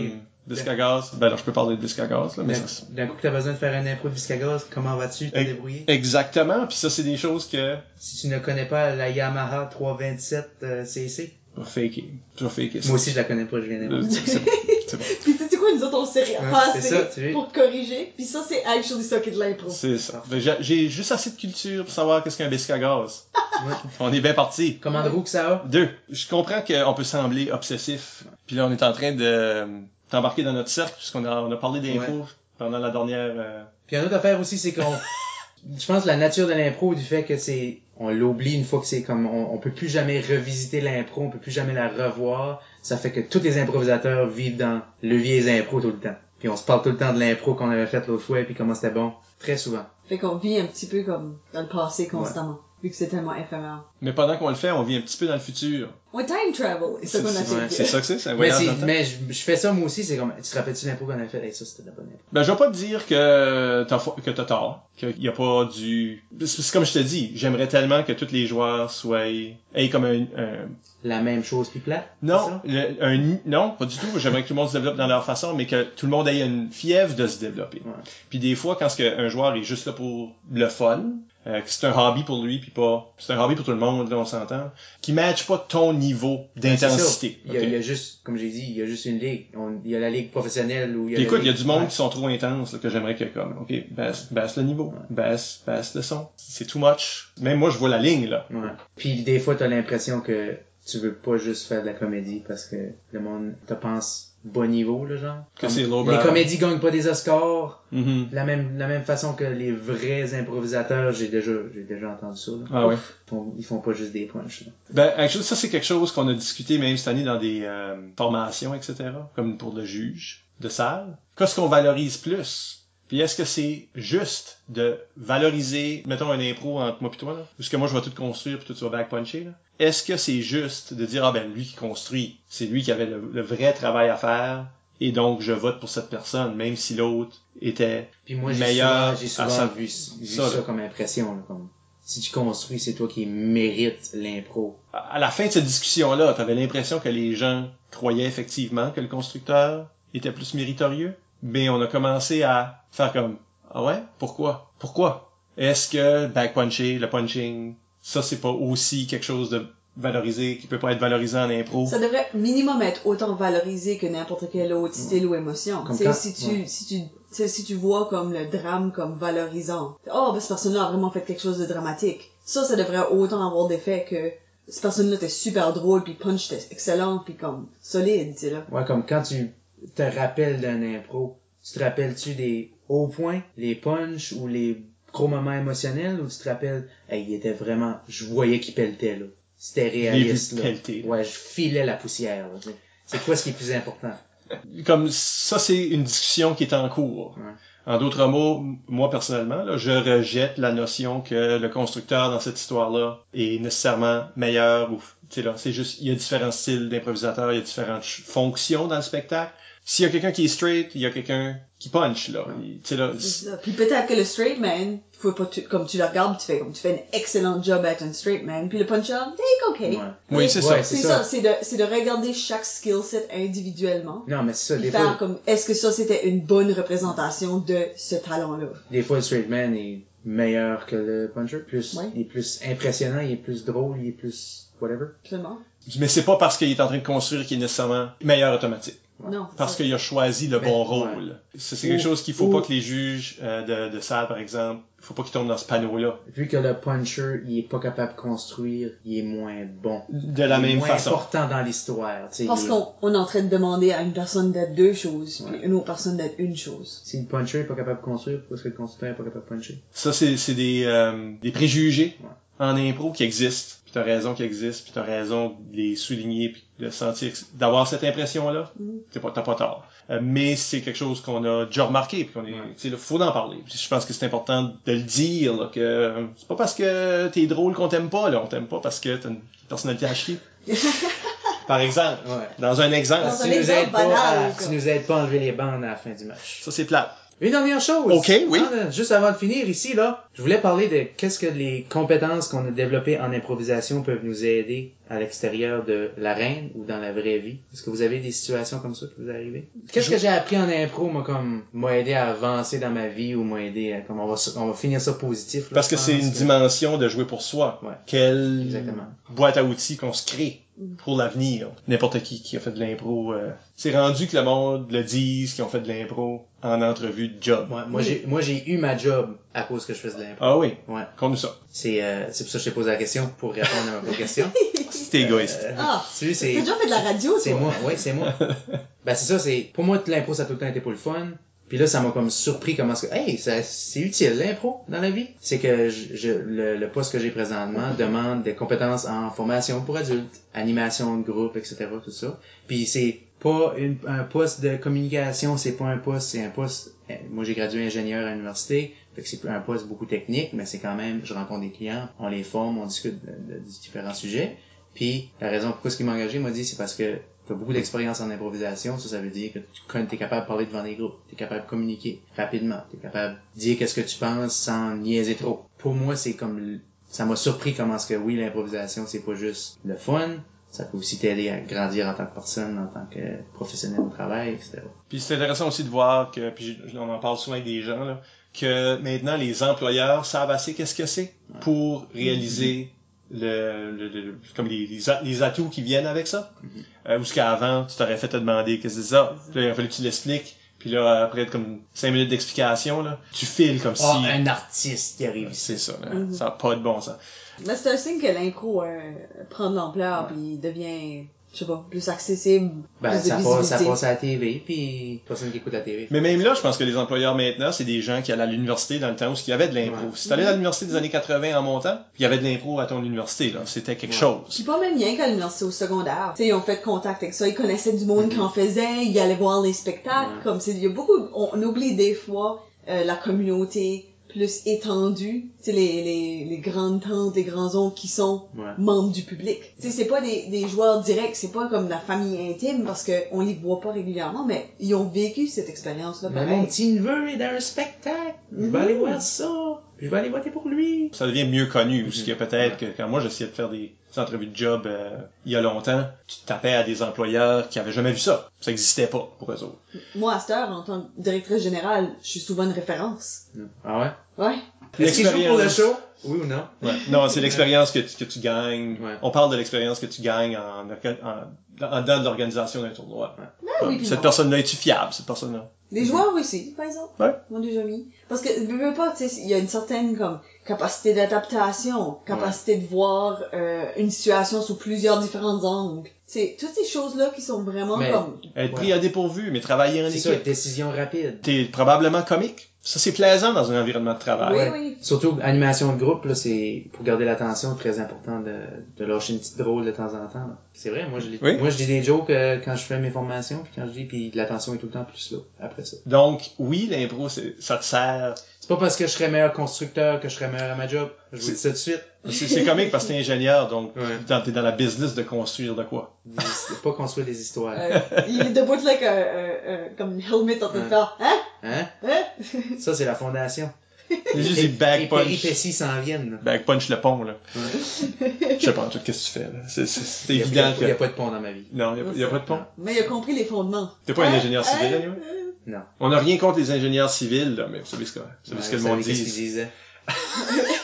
à gaz. Ben alors, je peux parler de disque à gaz, là, mais D'un, ça, d'un coup que t'as besoin de faire un impro de biscagos, comment vas-tu te débrouiller? Exactement, puis ça, c'est des choses que Si tu ne connais pas la Yamaha 327 euh, CC, vais faker. Faker ça. moi aussi je la connais pas, je viens d'inventer. c'est- c'est bon. Puis tu sais quoi, nous autres, on s'est passé tu vois. pour corriger. Puis ça, c'est actually ça qui est de l'impro. C'est ça. Ben, j'ai- J'ai juste assez de culture pour savoir qu'est-ce qu'un biscuit à gaz. Ouais. On est bien parti. Comment de roue que ça a? Deux. Je comprends qu'on peut sembler obsessif. Puis là, on est en train de euh, t'embarquer dans notre cercle puisqu'on a, on a parlé d'infos Ouais. pendant la dernière... euh, Puis une autre affaire aussi, c'est qu'on, je pense la nature de l'impro, du fait que c'est, on l'oublie une fois que c'est comme, on, on peut plus jamais revisiter l'impro, on peut plus jamais la revoir. Ça fait que tous les improvisateurs vivent dans le vieil impro tout le temps. Puis on se parle tout le temps de l'impro qu'on avait fait l'autre fois et puis comment c'était bon. Très souvent. Fait qu'on vit un petit peu comme dans le passé constamment. Vu que c'est tellement éphémère. Mais pendant qu'on le fait, on vit un petit peu dans le futur. Ouais, time travel. C'est ça qu'on a fait. C'est ça que c'est, c'est un Mais, voyage c'est- dans le temps. mais je, je fais ça moi aussi, c'est comme, tu te rappelles-tu l'impro qu'on avait fait? Hey, ça c'était de la bonne impro. Ben, je vais pas te dire que t'as, que t'as tort, qu'il y a pas du... C'est comme je te dis, j'aimerais tellement que tous les joueurs soient... aient comme un... un- La même chose puis plate? c'est Non, le- un, non, pas du tout. J'aimerais que tout le monde se développe dans leur façon, mais que tout le monde ait une fièvre de se développer. Ouais. Puis des fois, quand un joueur est juste là pour le fun, euh, que c'est un hobby pour lui, puis pas... C'est un hobby pour tout le monde, là, on s'entend, qui matche pas ton niveau d'intensité. Il y, a, ok? il y a juste, comme j'ai dit, il y a juste une ligue. On- il y a la ligue professionnelle où il y a écoute, il y a du monde Ouais. qui sont trop intenses là, que j'aimerais que comme OK, baisse, baisse le niveau, baisse, baisse le son. C'est too much. Même moi je vois la ligne là. Ouais. Puis des fois, t'as l'impression que tu veux pas juste faire de la comédie parce que le monde te pense bas niveau, le genre. Que c'est low les comédies gagnent pas des Oscars. Mhm. La même, la même façon que les vrais improvisateurs, j'ai déjà, j'ai déjà entendu ça, là. Ah ouais. Ils font, ils font pas juste des punchs, là. Ben actually, ça c'est quelque chose qu'on a discuté même cette année dans des euh, formations etc. Comme pour le juge de salle. Qu'est-ce qu'on valorise plus? Puis est-ce que c'est juste de valoriser, mettons un impro entre moi et toi, là, parce que moi je vais tout construire puis tout tu vas backpuncher, là? Est-ce que c'est juste de dire, ah ben lui qui construit, c'est lui qui avait le, le vrai travail à faire, et donc je vote pour cette personne, même si l'autre était... Puis moi, j'ai Meilleur souvent, j'ai à souvent ça- vu, vu ça, comme impression, là, comme, si tu construis, c'est toi qui mérites l'impro. À à la fin de cette discussion-là, t'avais l'impression que les gens croyaient effectivement que le constructeur était plus méritorieux, mais on a commencé à faire comme, ah ouais, pourquoi? Pourquoi? Est-ce que backpuncher, le punching, ça c'est pas aussi quelque chose de valorisé, qui peut pas être valorisé en impro? Ça devrait minimum être autant valorisé que n'importe quel autre style ou émotion. Comme quand- si tu, ouais. si tu, tu sais, si tu vois comme le drame comme valorisant. Oh, ben, cette personne-là a vraiment fait quelque chose de dramatique. Ça, ça devrait autant avoir d'effet que cette personne-là était super drôle puis punch était excellent puis comme solide, tu sais, là. Ouais, comme quand tu te rappelles d'un impro, tu te rappelles-tu des hauts points, les punchs ou les gros moments émotionnels ou tu te rappelles, hey, il était vraiment, je voyais qu'il pelletait, là. C'était réaliste, là. pelleter. Ouais, je filais la poussière, là. C'est quoi ce qui est plus important? comme ça, c'est une discussion qui est en cours. Ouais. En d'autres mots, moi personnellement, là, je rejette la notion que le constructeur dans cette histoire-là est nécessairement meilleur ou tu sais là, c'est juste il y a différents styles d'improvisateurs, il y a différentes fonctions dans le spectacle. S'il y a quelqu'un qui est straight, il y a quelqu'un qui punch là. Il- Tu sais là, ça. Puis peut-être que le straight man, faut pas tu- comme tu le regardes, tu fais comme tu fais un excellent job avec un straight man, puis le puncher, c'est ok. Ouais. oui c'est Ouais, ça. C'est c'est ça, ça. c'est de, c'est de regarder chaque skill set individuellement. Non, mais c'est ça, des faire fois, comme, est-ce que ça c'était une bonne représentation de ce talent-là? des fois, le straight man est meilleur que le puncher. Plus, Ouais. il est plus impressionnant, il est plus drôle, il est plus whatever. Absolument. Mais c'est pas parce qu'il est en train de construire qu'il est nécessairement meilleur automatique. Non. parce qu'il a choisi le Ben, bon rôle. C'est quelque chose qu'il faut ou- pas que les juges euh, de, de salle, par exemple, il faut pas qu'ils tombent dans ce panneau-là. Vu que le puncher, il est pas capable de construire, il est moins bon. De la Il est même moins façon. important dans l'histoire. tu sais, Parce qu'on on est en train de demander à une personne d'être deux choses, Ouais. puis une autre personne d'être une chose. Si le puncher est pas capable de construire, pourquoi est-ce que le constructeur est pas capable de puncher? Ça, c'est c'est des, euh, des préjugés Ouais. en impro qui existent. Puis t'as raison qu'ils existent, puis t'as raison de les souligner, puis de sentir, que- d'avoir cette impression-là. Mhm. T'as pas, t'as pas tort. Euh, mais c'est quelque chose qu'on a déjà remarqué, puis qu'on est, Ouais. tu sais, là, faut en parler. Puis je pense que c'est important de le dire, là, que c'est pas parce que t'es drôle qu'on t'aime pas, là. On t'aime pas parce que t'as une personnalité à chier. Par exemple. Ouais. Dans un exemple. Dans un tu nous exemple aides pas, à, tu nous aides pas à enlever les bandes à la fin du match. Ça, c'est plate. Une dernière chose. Ok, oui. Ah, là, juste avant de finir ici, là, je voulais parler de qu'est-ce que les compétences qu'on a développées en improvisation peuvent nous aider à l'extérieur de l'arène ou dans la vraie vie. Est-ce que vous avez des situations comme ça qui vous arrivent? Qu'est-ce que j'ai appris en impro, moi, comme, m'a aidé à avancer dans ma vie ou m'a aidé à, comme, on va, on va finir ça positif, là, Parce que c'est une dimension de jouer pour soi. Ouais. Quelle Exactement. boîte à outils qu'on se crée pour l'avenir. N'importe qui qui a fait de l'impro. euh, c'est rendu que le monde le dise qu'ils ont fait de l'impro en entrevue de job. Ouais, moi, j'ai, moi, j'ai eu ma job à cause que je faisais de l'impro. Ah oui, Ouais. compte-nous ça. C'est, euh, c'est pour ça que je t'ai posé la question, pour répondre à ma question. C'est égoïste. Euh, Ah, tu sais, T'as c'est, déjà fait de la radio, C'est toi? moi, oui, c'est moi. ben c'est ça, c'est pour moi l'impro ça a tout le temps été pour le fun. Puis là ça m'a comme surpris comment ce que hey, c'est utile l'impro dans la vie. C'est que je, je- le, le poste que j'ai présentement demande des compétences en formation pour adultes, animation de groupe, etc. tout ça. Puis c'est pas une- un poste de communication, c'est pas un poste, c'est un poste. euh, Moi j'ai gradué ingénieur à l'université, fait que c'est un poste beaucoup technique, mais c'est quand même, je rencontre des clients, on les forme, on discute de, différents sujets. Puis la raison pourquoi ce qui m'a engagé, m'a dit, c'est parce que tu as beaucoup d'expérience en improvisation. Ça, ça veut dire que tu es capable de parler devant des groupes, tu es capable de communiquer rapidement, tu es capable de dire qu'est-ce que tu penses sans niaiser trop. Pour moi, c'est comme ça m'a surpris comment ce que oui, l'improvisation, c'est pas juste le fun, ça peut aussi t'aider à grandir en tant que personne, en tant que professionnel au travail, etc. Puis c'est intéressant aussi de voir que, puis on en parle souvent avec des gens, là, que maintenant les employeurs savent assez qu'est-ce que c'est pour réaliser le, le- le- comme les, les, atouts qui viennent avec ça. Euh, ou ce qu'avant, tu t'aurais fait te demander qu'est-ce que c'est ça? Puis là, il a fallu que tu l'expliques. Puis là, après comme cinq minutes d'explication, là, tu files comme Ah, si... un artiste qui arrive. C'est ça, là. Mhm. ça n'a pas de bon sens. Mais c'est un signe que l'impro euh, prend de l'ampleur, puis devient, je sais pas, plus accessible, Ben, plus de ça passe, ça passe à la TV, puis personne qui écoute la TV. Mais même là, je pense que les employeurs maintenant, c'est des gens qui allaient à l'université dans le temps où il y avait de l'impro. Ouais. Si t'allais à l'université des années 80 en montant, il y avait de l'impro à ton université, là. C'était quelque Ouais. chose. Puis pas même rien qu'à l'université au secondaire. Tu sais, ils ont fait contact avec ça, ils connaissaient du monde qui en faisait, ils allaient voir les spectacles, Ouais. comme c'est, il y a beaucoup, on, on oublie des fois euh, la communauté plus étendue, tu sais, les, les, les grandes tantes, les grands oncles qui sont Ouais. membres du public. Tu sais, c'est pas des, des joueurs directs, c'est pas comme la famille intime parce que on les voit pas régulièrement, mais ils ont vécu cette expérience-là mon petit neveu est dans un spectacle. Je vais Mhm. aller voir ça. Je vais aller voter pour lui. Ça devient mieux connu. Ce qui est peut-être que quand moi j'essayais de faire des, des entrevues de job euh, il y a longtemps, tu tapais à des employeurs qui avaient jamais vu ça. Ça existait pas pour eux autres. Moi, à cette heure, en tant que directrice générale, je suis souvent une référence. Ah ouais? Ouais. Est-ce qu'il joue pour le show? Oui ou non? Ouais. Non, c'est l'expérience que tu, que tu gagnes. Ouais. On parle de l'expérience que tu gagnes en, en, en, dans l'organisation d'un tournoi. Oui, puis cette personne-là, es-tu fiable, cette personne-là? Les joueurs aussi, par exemple. Ouais. M'ont déjà mis. Parce que, veux, veux pas, tu sais, il y a une certaine, comme, capacité d'adaptation, capacité de voir euh, une situation sous plusieurs différents angles. C'est toutes ces choses-là qui sont vraiment Mais- comme... Être Ouais. pris à dépourvu, mais travailler en C'est ça, équipe. décision rapide. T'es probablement comique. Ça, c'est plaisant dans un environnement de travail. Oui, ouais. oui. Surtout, animation de groupe, là, c'est, pour garder l'attention, très important de, de lâcher une petite drôle de temps en temps, là. C'est vrai, moi, je, l'ai- Oui. moi, je dis des jokes euh, quand je fais mes formations, puis quand je dis, puis l'attention est tout le temps plus là, après ça. Donc, oui, l'impro, c'est- ça te sert. C'est pas parce que je serais meilleur constructeur que je serais meilleur à ma job. Je vous dis ça tout de suite. C'est c'est comique parce que t'es ingénieur, donc Ouais. t'es dans la business de construire de quoi? C'est pas construire des histoires. Euh, il est debout like un, un- un- comme une helmet en train de faire, hein? Hein? Hein? Ça, c'est la fondation. C'est juste des Les back punch. péripéties s'en viennent, là. Back punch le pont, là. Ouais. Je sais pas en tout qu'est-ce que tu fais, là? C'est- évident il y a- a pas de pont dans ma vie. Non, il y a, y a pas de pont. Mais il a compris les fondements. T'es pas un Hein? ingénieur civil, Hein? Non. On n'a rien contre les ingénieurs civils, là, mais vous savez ce que, vous savez ce que Ouais, le vous monde dit.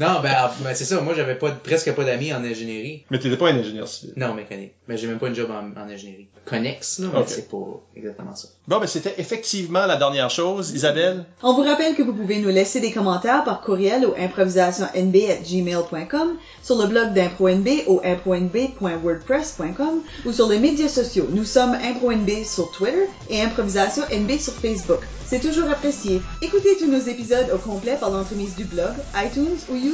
Non, ben, ah, ben, c'est ça. Moi, j'avais pas, presque pas d'amis en ingénierie. Mais t'étais pas un ingénieur civil. Non, mécanique. Mais j'ai même pas une job en, en ingénierie. Connexe, là, mais Ok. c'est pas exactement ça. Bon, ben c'était effectivement la dernière chose. Isabelle, On vous rappelle que vous pouvez nous laisser des commentaires par courriel au improvisationnb@gmail.com, sur le blog d'ImproNB au impronb.wordpress.com ou sur les médias sociaux. Nous sommes ImproNB sur Twitter et Improvisation NB sur Facebook. C'est toujours apprécié. Écoutez tous nos épisodes au complet par l'entremise du blog, iTunes ou YouTube.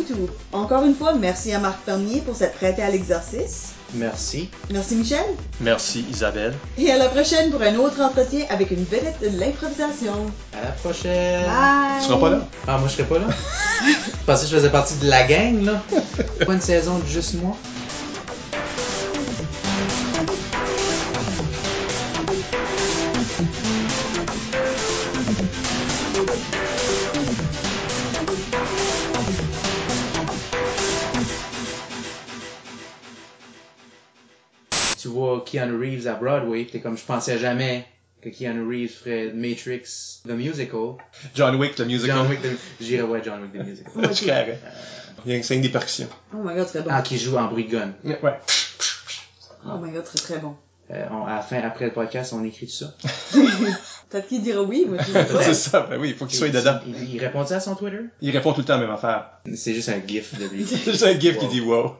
Encore une fois, merci à Marc Fernier pour s'être prêté à l'exercice. Merci. Merci Michel. merci Isabelle. Et à la prochaine pour un autre entretien avec une vedette de l'improvisation. À la prochaine. Bye! Tu seras pas là? Ah, moi, je serais pas là. je pensais que je faisais partie de la gang, là. Pas une saison de juste moi. Tu vois Keanu Reeves à Broadway, t'es comme je pensais jamais que Keanu Reeves ferait Matrix the Musical. John Wick, le musical. John Wick, the... j'irais voir John Wick the Musical. Oh, Tu carré. Il y a une des percussions. Oh my god, très bon. Ah, qui joue en bruit de gun. Ouais. Oh my god, très très bon. Euh, on- à la fin, après le podcast, on écrit tout ça. Peut-être qu'il dira oui, moi je. C'est ça, ben oui, il faut qu'il soit dedans. Il, il répond à son Twitter? Il répond tout le temps à la même affaire. C'est juste un gif de lui. C'est juste un gif qui dit wow.